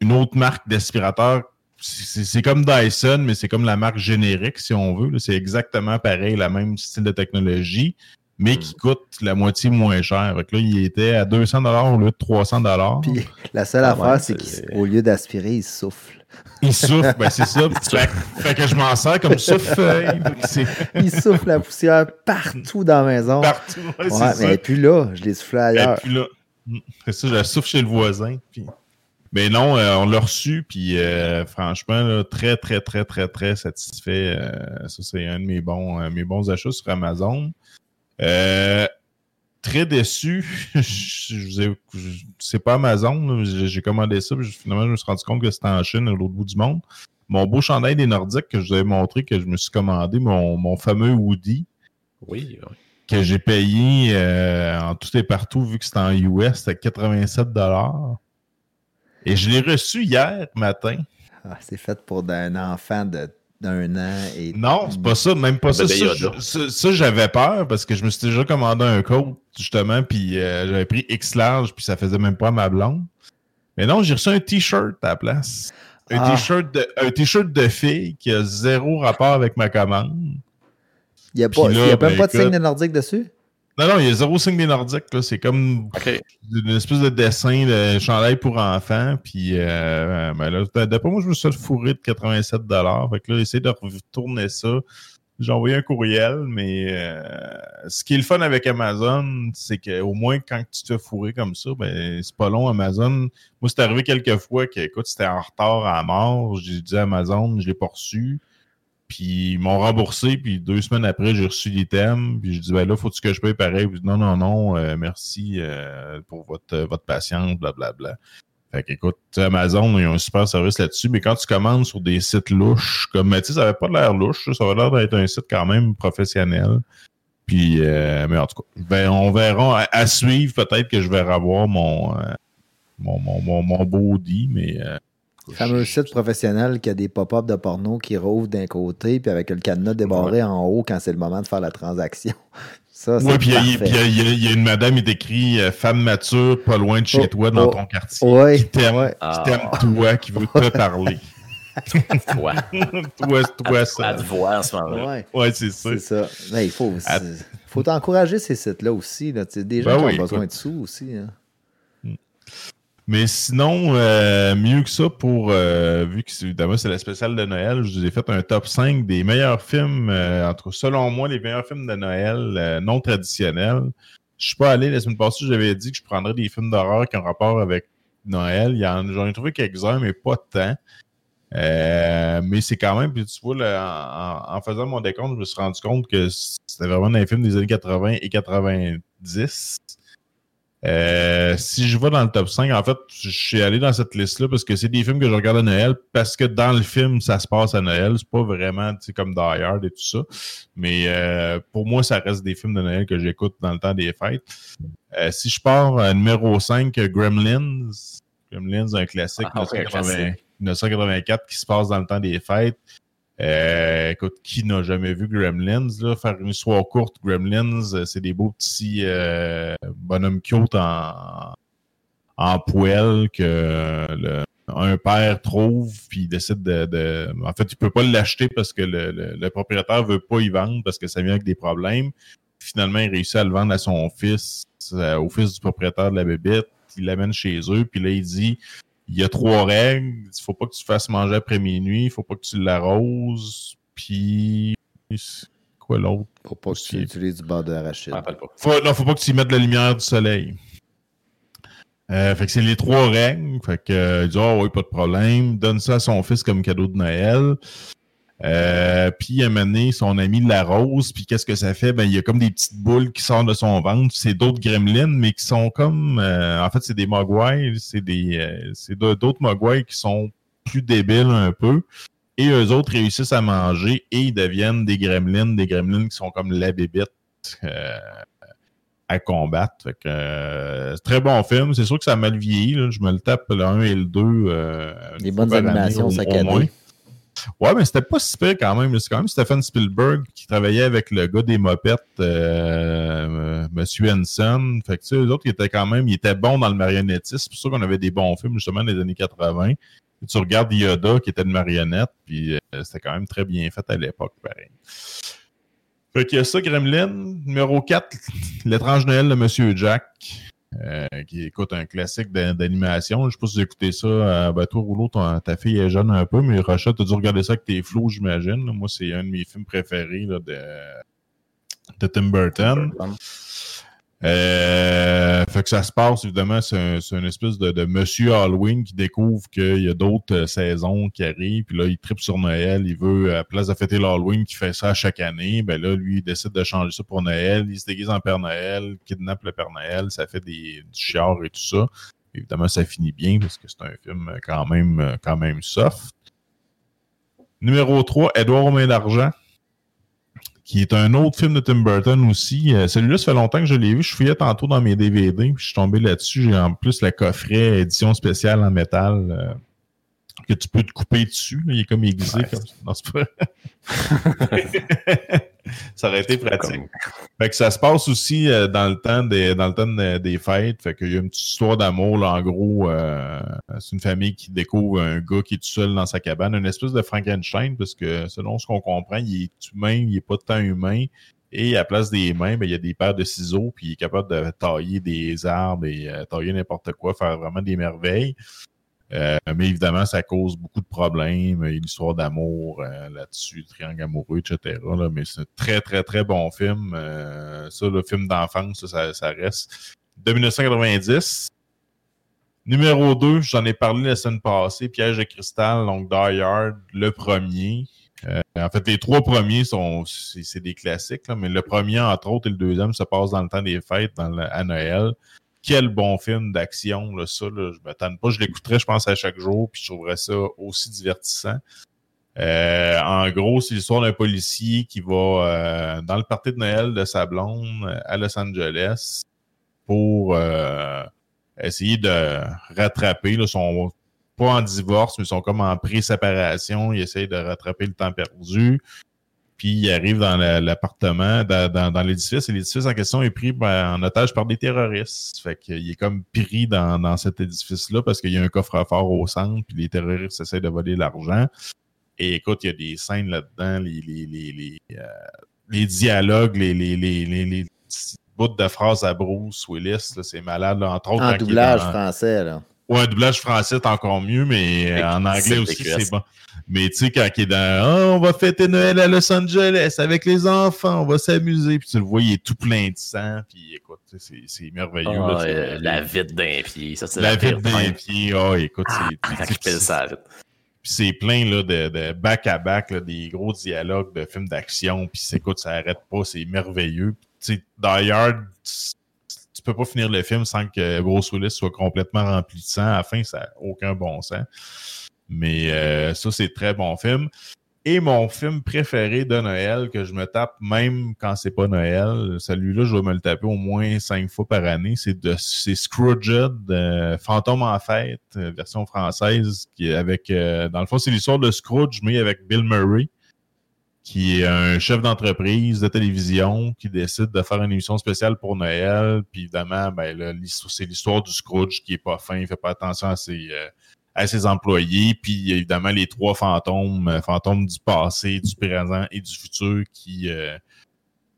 une autre marque d'aspirateur. C'est comme Dyson, mais c'est comme la marque générique, si on veut. C'est exactement pareil, le même style de technologie, mais qui coûte la moitié moins cher. Fait que là, il était à 200 au lieu de 300 Puis la seule affaire, c'est- qu'au lieu d'aspirer, il souffle. Il souffle, ben c'est ça. fait, fait que je m'en sers comme souffle. Il souffle la poussière partout dans la maison. partout. Ouais, c'est Ouais, ça. mais puis là, je l'ai soufflé Et ailleurs. puis là, c'est ça, je la souffle chez le voisin. Puis... Mais non, euh, on l'a reçu, puis euh, franchement, là, très, très, très, très, très satisfait. Euh, ça, c'est un de mes bons, euh, mes bons achats sur Amazon. Très déçu. je, je, je- c'est pas Amazon. j'ai commandé ça, puis finalement, je me suis rendu compte que c'était en Chine, à l'autre bout du monde. Mon beau chandail des Nordiques que je vous avais montré, que je me suis commandé, mon, mon fameux Woody Oui, oui. que j'ai payé euh, en tout et partout, vu que c'était en US, c'était 87 Et je l'ai reçu hier matin. Ah, c'est fait pour un enfant de- d'un an et. Non, c'est pas ça, même pas ça. Ça, j'avais peur parce que je me suis déjà commandé un coat, justement, puis euh, j'avais pris X large, puis ça faisait même pas ma blonde. Mais non, j'ai reçu un t-shirt à la place. Un Ah. t-shirt de, un t-shirt de fille qui a zéro rapport avec ma commande. Il n'y a, pas, là, il y a même ben, pas de signe de nordique dessus? Non, non, il y a zéro signe des Nordiques. là. C'est comme une espèce de dessin de chandail pour enfants. Puis, euh, ben là, d'après moi, je me suis fait fourrer de 87 Fait que là, essayer de retourner ça. J'ai envoyé un courriel, mais euh, ce qui est le fun avec Amazon, c'est qu'au moins quand tu te fais fourrer comme ça, ben c'est pas long Amazon. Moi, c'est arrivé quelques fois que, écoute, c'était en retard à mort. J'ai dit à Amazon, je l'ai pas reçu. Puis ils m'ont remboursé, puis deux semaines après, j'ai reçu l'item. Puis je dis, ben là, faut-tu que je paye pareil? Non, non, non, euh, merci euh, pour votre, euh, votre patience, blablabla. Fait qu'écoute, tu sais, Amazon, ils ont un super service là-dessus, mais quand tu commandes sur des sites louches, comme, tu sais, ça avait pas l'air louche, ça avait l'air d'être un site quand même professionnel. Puis, euh, mais en tout cas, ben, on verra à, suivre, peut-être que je vais revoir mon, mon, mon, mon, mon body, mais. euh, Le fameux site professionnel qui a des pop-up de porno qui rouvrent d'un côté, puis avec le cadenas débarré en haut quand c'est le moment de faire la transaction. Ça, c'est Oui, puis il y a- parfait. puis il y, a- il y a- il y a une madame, il est écrit euh, femme mature, pas loin de chez Oh, toi, dans oh, ton quartier. ouais, qui t'aime, ouais. Ah. qui t'aime toi, qui veut te parler. Toi. toi, toi, À ça. te voir en ce moment-là. Ouais, Ouais, c'est ça. c'est ça. Mais il faut, À- faut encourager ces sites-là aussi. Là. Tu sais, Des gens Ben qui oui, ont besoin écoute. de sous aussi. hein. Mais sinon, euh, mieux que ça, pour euh, vu que évidemment c'est la spéciale de Noël, je vous ai fait un top 5 des meilleurs films, euh, selon moi, les meilleurs films de Noël non traditionnels. Je suis pas allé la semaine passée, j'avais dit que je prendrais des films d'horreur qui ont rapport avec Noël. J'en ai trouvé quelques-uns, mais pas tant. Mais c'est quand même, puis tu vois, en, en, faisant mon décompte, je me suis rendu compte que c'était vraiment un film des années 80 et 90. Euh, si je vais dans le top 5, en fait, je suis allé dans cette liste-là parce que c'est des films que je regarde à Noël, parce que dans le film, ça se passe à Noël. C'est pas vraiment comme Die Hard et tout ça. Mais euh, pour moi, ça reste des films de Noël que j'écoute dans le temps des fêtes. Euh, si je pars à numéro 5, Gremlins. Gremlins, un classique, Ah, ouais, 1984 qui se passe dans le temps des fêtes. Euh, écoute, qui n'a jamais vu Gremlins? Faire une histoire courte, Gremlins, euh, c'est des beaux petits euh, bonhommes cute en, en poêle que un père trouve puis il décide de, En fait, il peut pas l'acheter parce que le, le, le propriétaire veut pas y vendre parce que ça vient avec des problèmes. Finalement, il réussit à le vendre à son fils, au fils du propriétaire de la bébête. Il l'amène chez eux, puis là, il dit il y a trois règles. Il faut pas que tu fasses manger après minuit, il faut pas que tu l'arroses, puis quoi l'autre? Faut pas que tu utilises du beurre d'arachide. Faut, non, faut pas que tu y mettes la lumière du soleil. Euh, fait que c'est les trois règles. Fait que euh, il dit Oh oui, pas de problème. Donne ça à son fils comme cadeau de Noël. Euh, puis à un moment donné, son ami l'arrose, puis qu'est-ce que ça fait? Ben, il y a comme des petites boules qui sortent de son ventre. C'est d'autres gremlins, mais qui sont comme euh, en fait, c'est des mogwai, c'est des euh, c'est d'autres mogwai qui sont plus débiles un peu. Et eux autres réussissent à manger et ils deviennent des gremlins, des gremlins qui sont comme la bébête. euh, à combattre. Fait que, euh, très bon film. C'est sûr que ça a mal vieilli. là. Je me le tape le 1 et le 2. euh, Des bonnes animations saccadées. Ouais, mais c'était pas si quand même. C'est quand même Stephen Spielberg qui travaillait avec le gars des mopettes, euh, euh, Monsieur Henson. Fait que, tu sais, eux autres, ils étaient quand même, ils étaient bons dans le marionnettisme. C'est pour ça qu'on avait des bons films, justement, des années 80. Et tu regardes Yoda, qui était une marionnette, puis euh, c'était quand même très bien fait à l'époque, pareil. Fait qu'il y a ça, Gremlin. Numéro 4, L'étrange Noël de Monsieur Jack. Euh, qui écoute un classique d'a- d'animation. Je sais pas si vous écoutez ça. euh, ben, toi, Rouleau, ton- ta fille est jeune un peu, mais Rochette, t'as dû regarder ça avec tes flots, j'imagine. Moi, c'est un de mes films préférés là, de, de Tim Burton. Euh, fait que ça se passe, évidemment, c'est un, une espèce de, de monsieur Halloween qui découvre qu'il y a d'autres euh, saisons qui arrivent, puis là, il tripe sur Noël, il veut, à la place de fêter l'Halloween qui fait ça chaque année, ben là, lui, il décide de changer ça pour Noël, il se déguise en Père Noël, kidnappe le Père Noël, ça fait des, du chiard et tout ça. Évidemment, ça finit bien parce que c'est un film quand même, quand même soft. Numéro 3, Edouard aux mains d'argent qui est un autre film de Tim Burton aussi. Euh, Celui-là, ça fait longtemps que je l'ai vu. Je fouillais tantôt dans mes DVD, puis je suis tombé là-dessus. J'ai en plus le coffret édition spéciale en métal euh, que tu peux te couper dessus. là. Il est comme aiguisé. Ouais. Comme... Non, pas... ça aurait été pratique. Comme- Fait que ça se passe aussi euh, dans le temps des dans le temps de- des fêtes. Fait qu'il y a une petite histoire d'amour, là, en gros. euh, c'est une famille qui découvre un gars qui est tout seul dans sa cabane, une espèce de Frankenstein, parce que selon ce qu'on comprend, il est humain, il est pas tant humain. Et à la place des mains, ben, il y a des paires de ciseaux, puis il est capable de tailler des arbres et euh, tailler n'importe quoi, faire vraiment des merveilles. Euh, mais évidemment, ça cause beaucoup de problèmes. Il y a une histoire d'amour euh, là-dessus, triangle amoureux, etc. mais c'est un très, très, très bon film. Euh, ça, le film d'enfance, ça, ça, reste. De 1990. Numéro 2, j'en ai parlé la semaine passée, Piège de cristal, donc Die Hard, le premier. En fait, les trois premiers sont c'est des classiques, là, mais le premier, entre autres, et le deuxième se passe dans le temps des fêtes, dans à Noël. Quel bon film d'action, là, ça, là, je m'attends pas, je l'écouterais, je pense, à chaque jour, puis je trouverais ça aussi divertissant. Euh, en gros, c'est l'histoire d'un policier qui va euh, dans le party de Noël de sa blonde euh, à Los Angeles pour euh, essayer de rattraper là, son pas en divorce, mais ils sont comme en pré-séparation. Ils essayent de rattraper le temps perdu. Puis il arrive dans la- l'appartement, dans, dans, dans l'édifice, et l'édifice en question est pris en otage par des terroristes. Fait qu'il est comme pris dans, dans cet édifice-là parce qu'il y a un coffre-fort au centre, puis les terroristes essaient de voler l'argent. Et écoute, il y a des scènes là-dedans, les, les, les, les, euh, les dialogues, les, les, les, les, les petits bouts de phrases à Bruce Willis, c'est malade. Là, entre autres, En doublage français, là. Ouais, un doublage français, c'est encore mieux, mais Avec euh, en anglais aussi, c'est bon. Mais tu sais, quand il est dans Ah, on va fêter Noël à Los Angeles avec les enfants, on va s'amuser. Puis tu le vois, il est tout plein de sang. Puis écoute, c'est merveilleux. Ah, là, euh, c'est- la vide d'un pied. Ça, c'est la pire vide d'un pied. Ah, écoute, Ah, c'est. ça vite. puis c'est plein là, de, de back-à-back, là, des gros dialogues de films d'action. Puis c'est- écoute, ça arrête pas, c'est merveilleux. Puis, Tu sais, Hard, tu peux pas finir le film sans que Bruce Willis soit complètement rempli de sang. À la fin, ça n'a aucun bon sens. Mais euh, ça, c'est très bon film. Et mon film préféré de Noël que je me tape même quand c'est pas Noël, celui-là, je vais me le taper au moins cinq fois par année. C'est de c'est Scrooged, euh, Fantôme en fête, euh, version française, qui avec dans le fond, c'est l'histoire de Scrooge, mais avec Bill Murray, qui est un chef d'entreprise de télévision qui décide de faire une émission spéciale pour Noël. Puis évidemment, ben c'est l'histoire du Scrooge qui est pas fin, il fait pas attention à ses euh, à ses employés, puis évidemment les trois fantômes, euh, fantômes du passé, du présent et du futur qui, euh,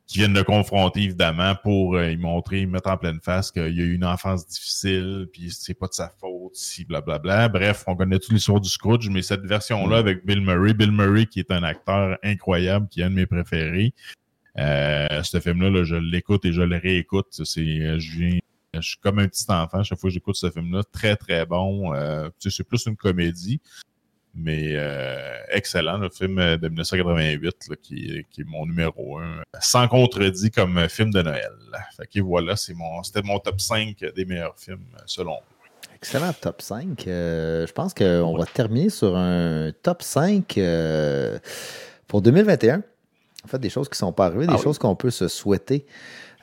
qui viennent le confronter évidemment pour euh, y montrer, mettre en pleine face qu'il y a eu une enfance difficile, puis c'est pas de sa faute, si blablabla. Bref, on connaît toute l'histoire du Scrooge, mais cette version-là avec Bill Murray, Bill Murray qui est un acteur incroyable, qui est un de mes préférés. Euh, ce film-là, là, je l'écoute et je le réécoute. C'est, euh, je viens je suis comme un petit enfant chaque fois que j'écoute ce film-là. Très, très bon. Euh, c'est plus une comédie, mais euh, excellent. Le film de 1988, là, qui, est- qui est mon numéro un. Sans contredit comme film de Noël. Fait que voilà, c'est mon, c'était mon top 5 des meilleurs films, selon moi. Excellent top 5. Euh, je pense qu'on va terminer sur un top 5 euh, pour 2021. En fait, des choses qui ne sont pas arrivées, des Ah oui. choses qu'on peut se souhaiter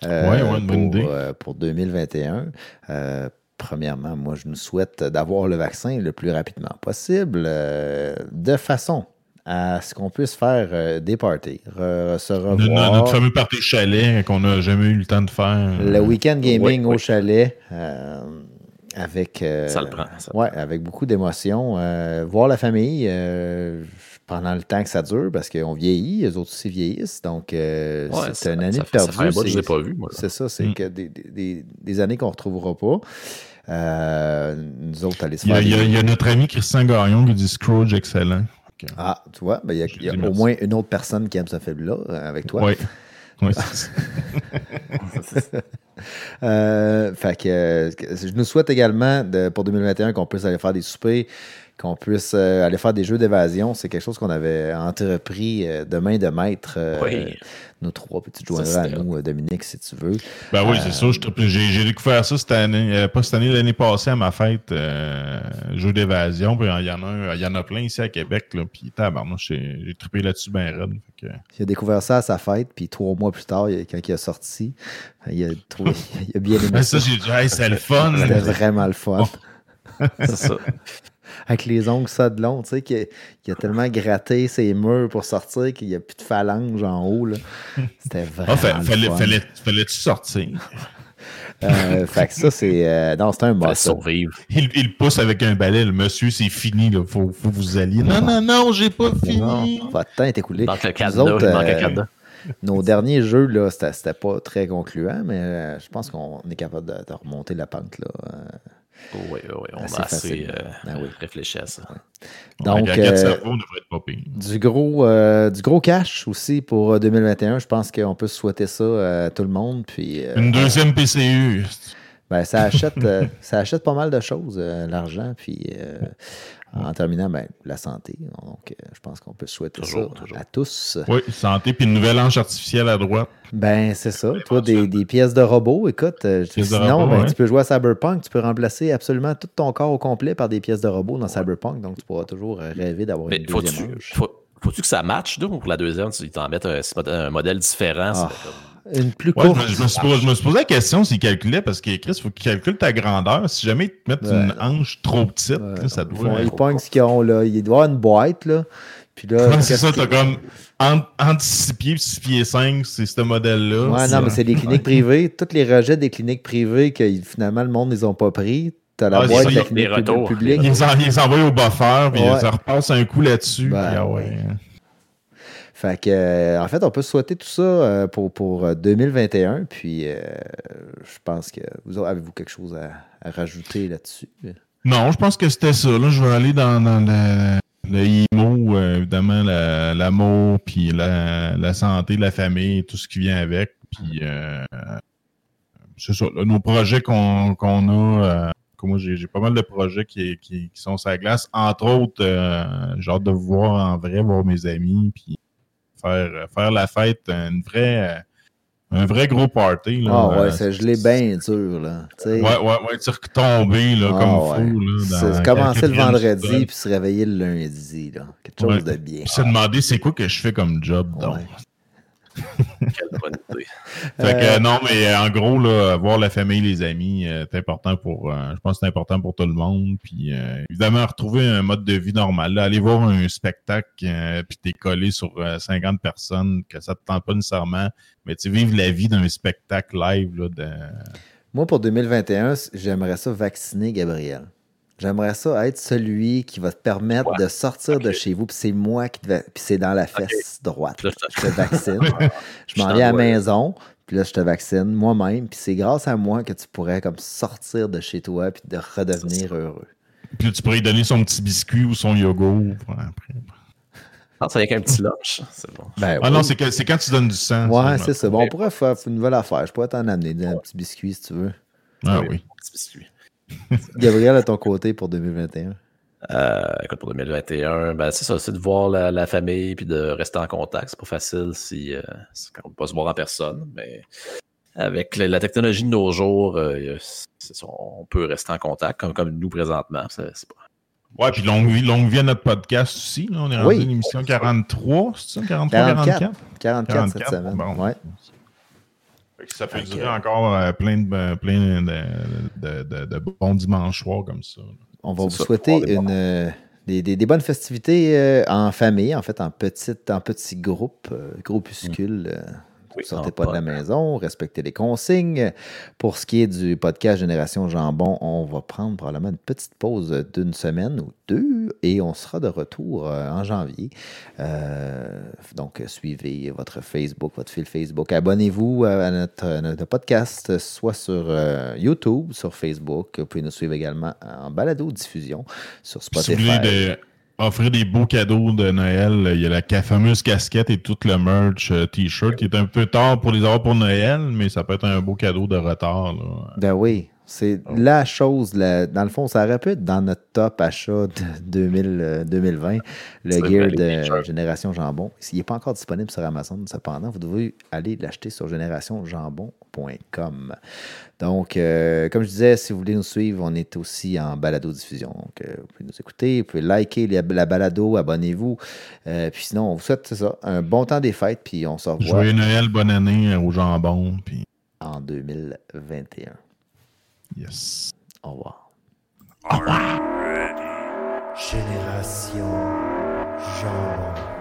euh, Ouais, ouais, pour, euh, pour 2021. Euh, premièrement, moi, je nous souhaite d'avoir le vaccin le plus rapidement possible, euh, de façon à ce qu'on puisse faire euh, des parties, re- se Notre, revoir. notre fameux party chalet qu'on n'a jamais eu le temps de faire. Le week-end gaming Oui, au chalet euh, avec, euh, Ça le prend, ça. ouais, avec beaucoup d'émotion. Euh, voir la famille euh, pendant le temps que ça dure parce qu'on vieillit, les autres aussi vieillissent. Donc, euh, Ouais, c'est une année ça de fait- ça perdu. fait un bout que je c'est- l'ai pas vu, moi, là. C'est ça, c'est Mm. que des, des- des années qu'on ne retrouvera pas. Euh, nous autres, aller se Il y, a, faire il y a- des- il y a notre ami Christian Gagnon qui dit Scrooge excellent. Ah, tu vois, ben, il y a, il y a dis au moins une autre personne qui aime ce film-là euh, avec toi. Oui. Oui. Euh, fait que, que- je nous souhaite également de- pour 2021 qu'on puisse aller faire des soupers, qu'on puisse euh, aller faire des jeux d'évasion. C'est quelque chose qu'on avait entrepris euh, de main de maître. euh, Oui. Nos trois petites Ça, joindras à nous, euh, Dominique, si tu veux. Ben oui, Euh, c'est sûr. J'ai découvert ça cette année, euh, pas cette année, l'année passée à ma fête, euh, jeu d'évasion. Puis il y en a un- il y en a plein ici à Québec. Là, puis tabarnouche, j'ai trippé là-dessus ben raide. Que- Il a découvert ça à sa fête, puis trois mois plus tard, quand il a sorti, il a, trouvé, il a bien aimé Ben, ça, ça. j'ai dit, hey, c'est le fun. C'était vraiment le fun. C'est ça. Avec les ongles ça de long, tu sais, qu'il a, tellement gratté ses murs pour sortir qu'il n'y a plus de phalange en haut. là. C'était vraiment Ah, fa- le fallait, fallait, fallait-tu sortir? Euh, fait que ça, c'est... euh, non, c'était un Fallait survivre. Il, il pousse avec un balai, le monsieur, c'est fini, là. Faut, faut vous allier. Non, non, non, j'ai pas fini. Votre temps est écoulé. Manque le cadenas. autres, il manque euh, cadenas. Nos derniers jeux, là, c'était pas très concluant, mais euh, je pense qu'on est capable de, de remonter la pente. Là. Euh, Oui, oui, oui. On assez a assez euh, oui. réfléchi à ça. Donc, Donc, euh, euh, cerveau, on être. Du gros, euh, du gros cash aussi pour euh, 2021. Je pense qu'on peut souhaiter ça à tout le monde. Puis, euh, Une deuxième PCU. ben, ça, achète, euh, ça achète pas mal de choses, euh, l'argent. Puis en terminant, ben, la santé. Donc, euh, je pense qu'on peut souhaiter Toujours, ça toujours. à tous. Oui, santé, puis une nouvelle hanche artificielle à droite. Ben, c'est ça. Toi, des, des pièces de robot, écoute, euh, sinon, robot, ben, ouais. tu peux jouer à Cyberpunk, tu peux remplacer absolument tout ton corps au complet par des pièces de robot dans Cyberpunk, donc tu pourras toujours euh, rêver d'avoir une faut-tu deuxième hanche. faut, faut-tu que ça matche, ou pour la deuxième, tu t'en mettes un, un modèle différent? Ah. c'est comme- Une plus courte. me, je me suis posé, je me suis posé la question s'il calculait, parce que Chris, il faut qu'il calcule ta grandeur. Si jamais ils te mettent Ouais. une hanche trop petite, Ouais, là, ça ils, doit. font- ils pognent pas. ce qu'ils ont là. Il doit y avoir une boîte, là. Puis là, Ouais, c'est ça, t'as comme entre, entre 6 pieds et 6 pieds 5, c'est ce modèle-là. Ouais, non, mais c'est des cliniques privées. Tous les rejets des cliniques privées que finalement le monde ne les ont pas pris. T'as la Ah, boîte de la clinique publique. Ils les, en- ils les envoient au buffer, puis Ouais. ça repasse un coup là-dessus. Ben, ah ouais. Fait que, euh, en fait, on peut souhaiter tout ça euh, pour, pour euh, 2021. Puis, euh, je pense que vous avez-vous quelque chose à, rajouter là-dessus? Non, je pense que c'était ça. Là, je vais aller dans, le, IMO évidemment, la- l'amour, puis la, santé, la famille, tout ce qui vient avec. Puis, c'est ça. nos projets qu'on qu'on a, moi, j'ai pas mal de projets qui, qui, qui sont sur la glace. Entre autres, euh, j'ai hâte de vous voir en vrai, voir mes amis, puis faire, faire la fête, une vraie, euh, un vrai gros party. Là, Ah ouais, Euh, c'est gelé bien dur, là. Ouais, ouais, ouais, tu retombé, là, Ah comme ouais. fou, là. dans commencer le vendredi puis se réveiller le lundi, là. Quelque chose Ouais. de bien. Puis se demander c'est quoi que je fais comme job, donc? Ouais. Quelle bonne idée. Fait que Euh, non, mais euh, en gros, là, voir la famille, les amis, euh, c'est important pour. euh, je pense que c'est important pour tout le monde. Puis euh, évidemment, retrouver un mode de vie normal. là. aller voir un spectacle, euh, puis t'es collé sur euh, 50 personnes, que ça te tente pas nécessairement, mais tu vivre la vie d'un spectacle live là, de. Moi, pour 2021, j'aimerais ça vacciner Gabriel. J'aimerais ça être celui qui va te permettre Ouais. de sortir de chez vous, puis c'est moi qui te va... puis c'est dans la fesse droite. Là, je te vaccine. je m'en viens à la maison, puis là, je te vaccine moi-même, puis c'est grâce à moi que tu pourrais comme sortir de chez toi puis de redevenir heureux. Puis là, tu pourrais lui donner son petit biscuit ou son yogourt. après. Ah, ça vient qu'un petit lunch. C'est bon. Ben Ah oui. non, c'est que- c'est quand tu donnes du sang. Ouais, c'est ça. Bon, on pourrait faire une nouvelle affaire. Je pourrais t'en amener un petit biscuit si tu veux. Ah oui. Petit biscuit. Gabriel, à ton côté pour 2021. Euh, écoute, pour 2021, ben, c'est ça, c'est de voir la, la famille puis de rester en contact. C'est pas facile si, euh, si- on peut pas se voir en personne, mais avec la, la technologie de nos jours, euh, c'est ça, on peut rester en contact comme, comme nous présentement. C'est, c'est pas... Ouais, puis longue vie, longue vie à notre podcast aussi. Là. On est rendu Oui. à l'émission 43, c'est ça? 43, 44. 44? 44, cette 44, semaine. bon. Ouais. Ça peut durer encore euh, plein, de, euh, plein de, de, de- de bons dimanches soirs comme ça. On va vous ça, souhaiter voir des une, euh, des, des- des bonnes festivités euh, en famille, en fait, en, petite, en petits groupes, euh, groupuscules. euh, Oui, sortez pas de la maison, respectez les consignes. Pour ce qui est du podcast Génération Jambon, on va prendre probablement une petite pause d'une semaine ou deux et on sera de retour euh, en janvier. Euh, donc, suivez votre Facebook, votre fil Facebook. Abonnez-vous à notre, à notre podcast, soit sur euh, YouTube, sur Facebook. Vous pouvez nous suivre également en balado-diffusion sur Spotify. Offrir des beaux cadeaux de Noël, il y a la fameuse casquette et tout le merch euh, t-shirt qui est un peu tard pour les avoir pour Noël, mais ça peut être un beau cadeau de retard. Ben oui, c'est la chose, la- dans le fond, ça aurait pu être dans notre top achat de 2000, euh, 2020, le gear de. Génération Jambon. S'il n'est pas encore disponible sur Amazon, cependant, vous devez aller l'acheter sur générationjambon.com. Donc, euh, comme je disais, si vous voulez nous suivre, on est aussi en balado-diffusion. Donc, euh, vous pouvez nous écouter, vous pouvez liker la, la balado, abonnez-vous. Puis sinon, on vous souhaite, ça, un bon temps des fêtes, puis on se revoit Joyeux Noël, bonne année au jambon. Puis, en 2021. Yes. Au revoir. Génération Jambon.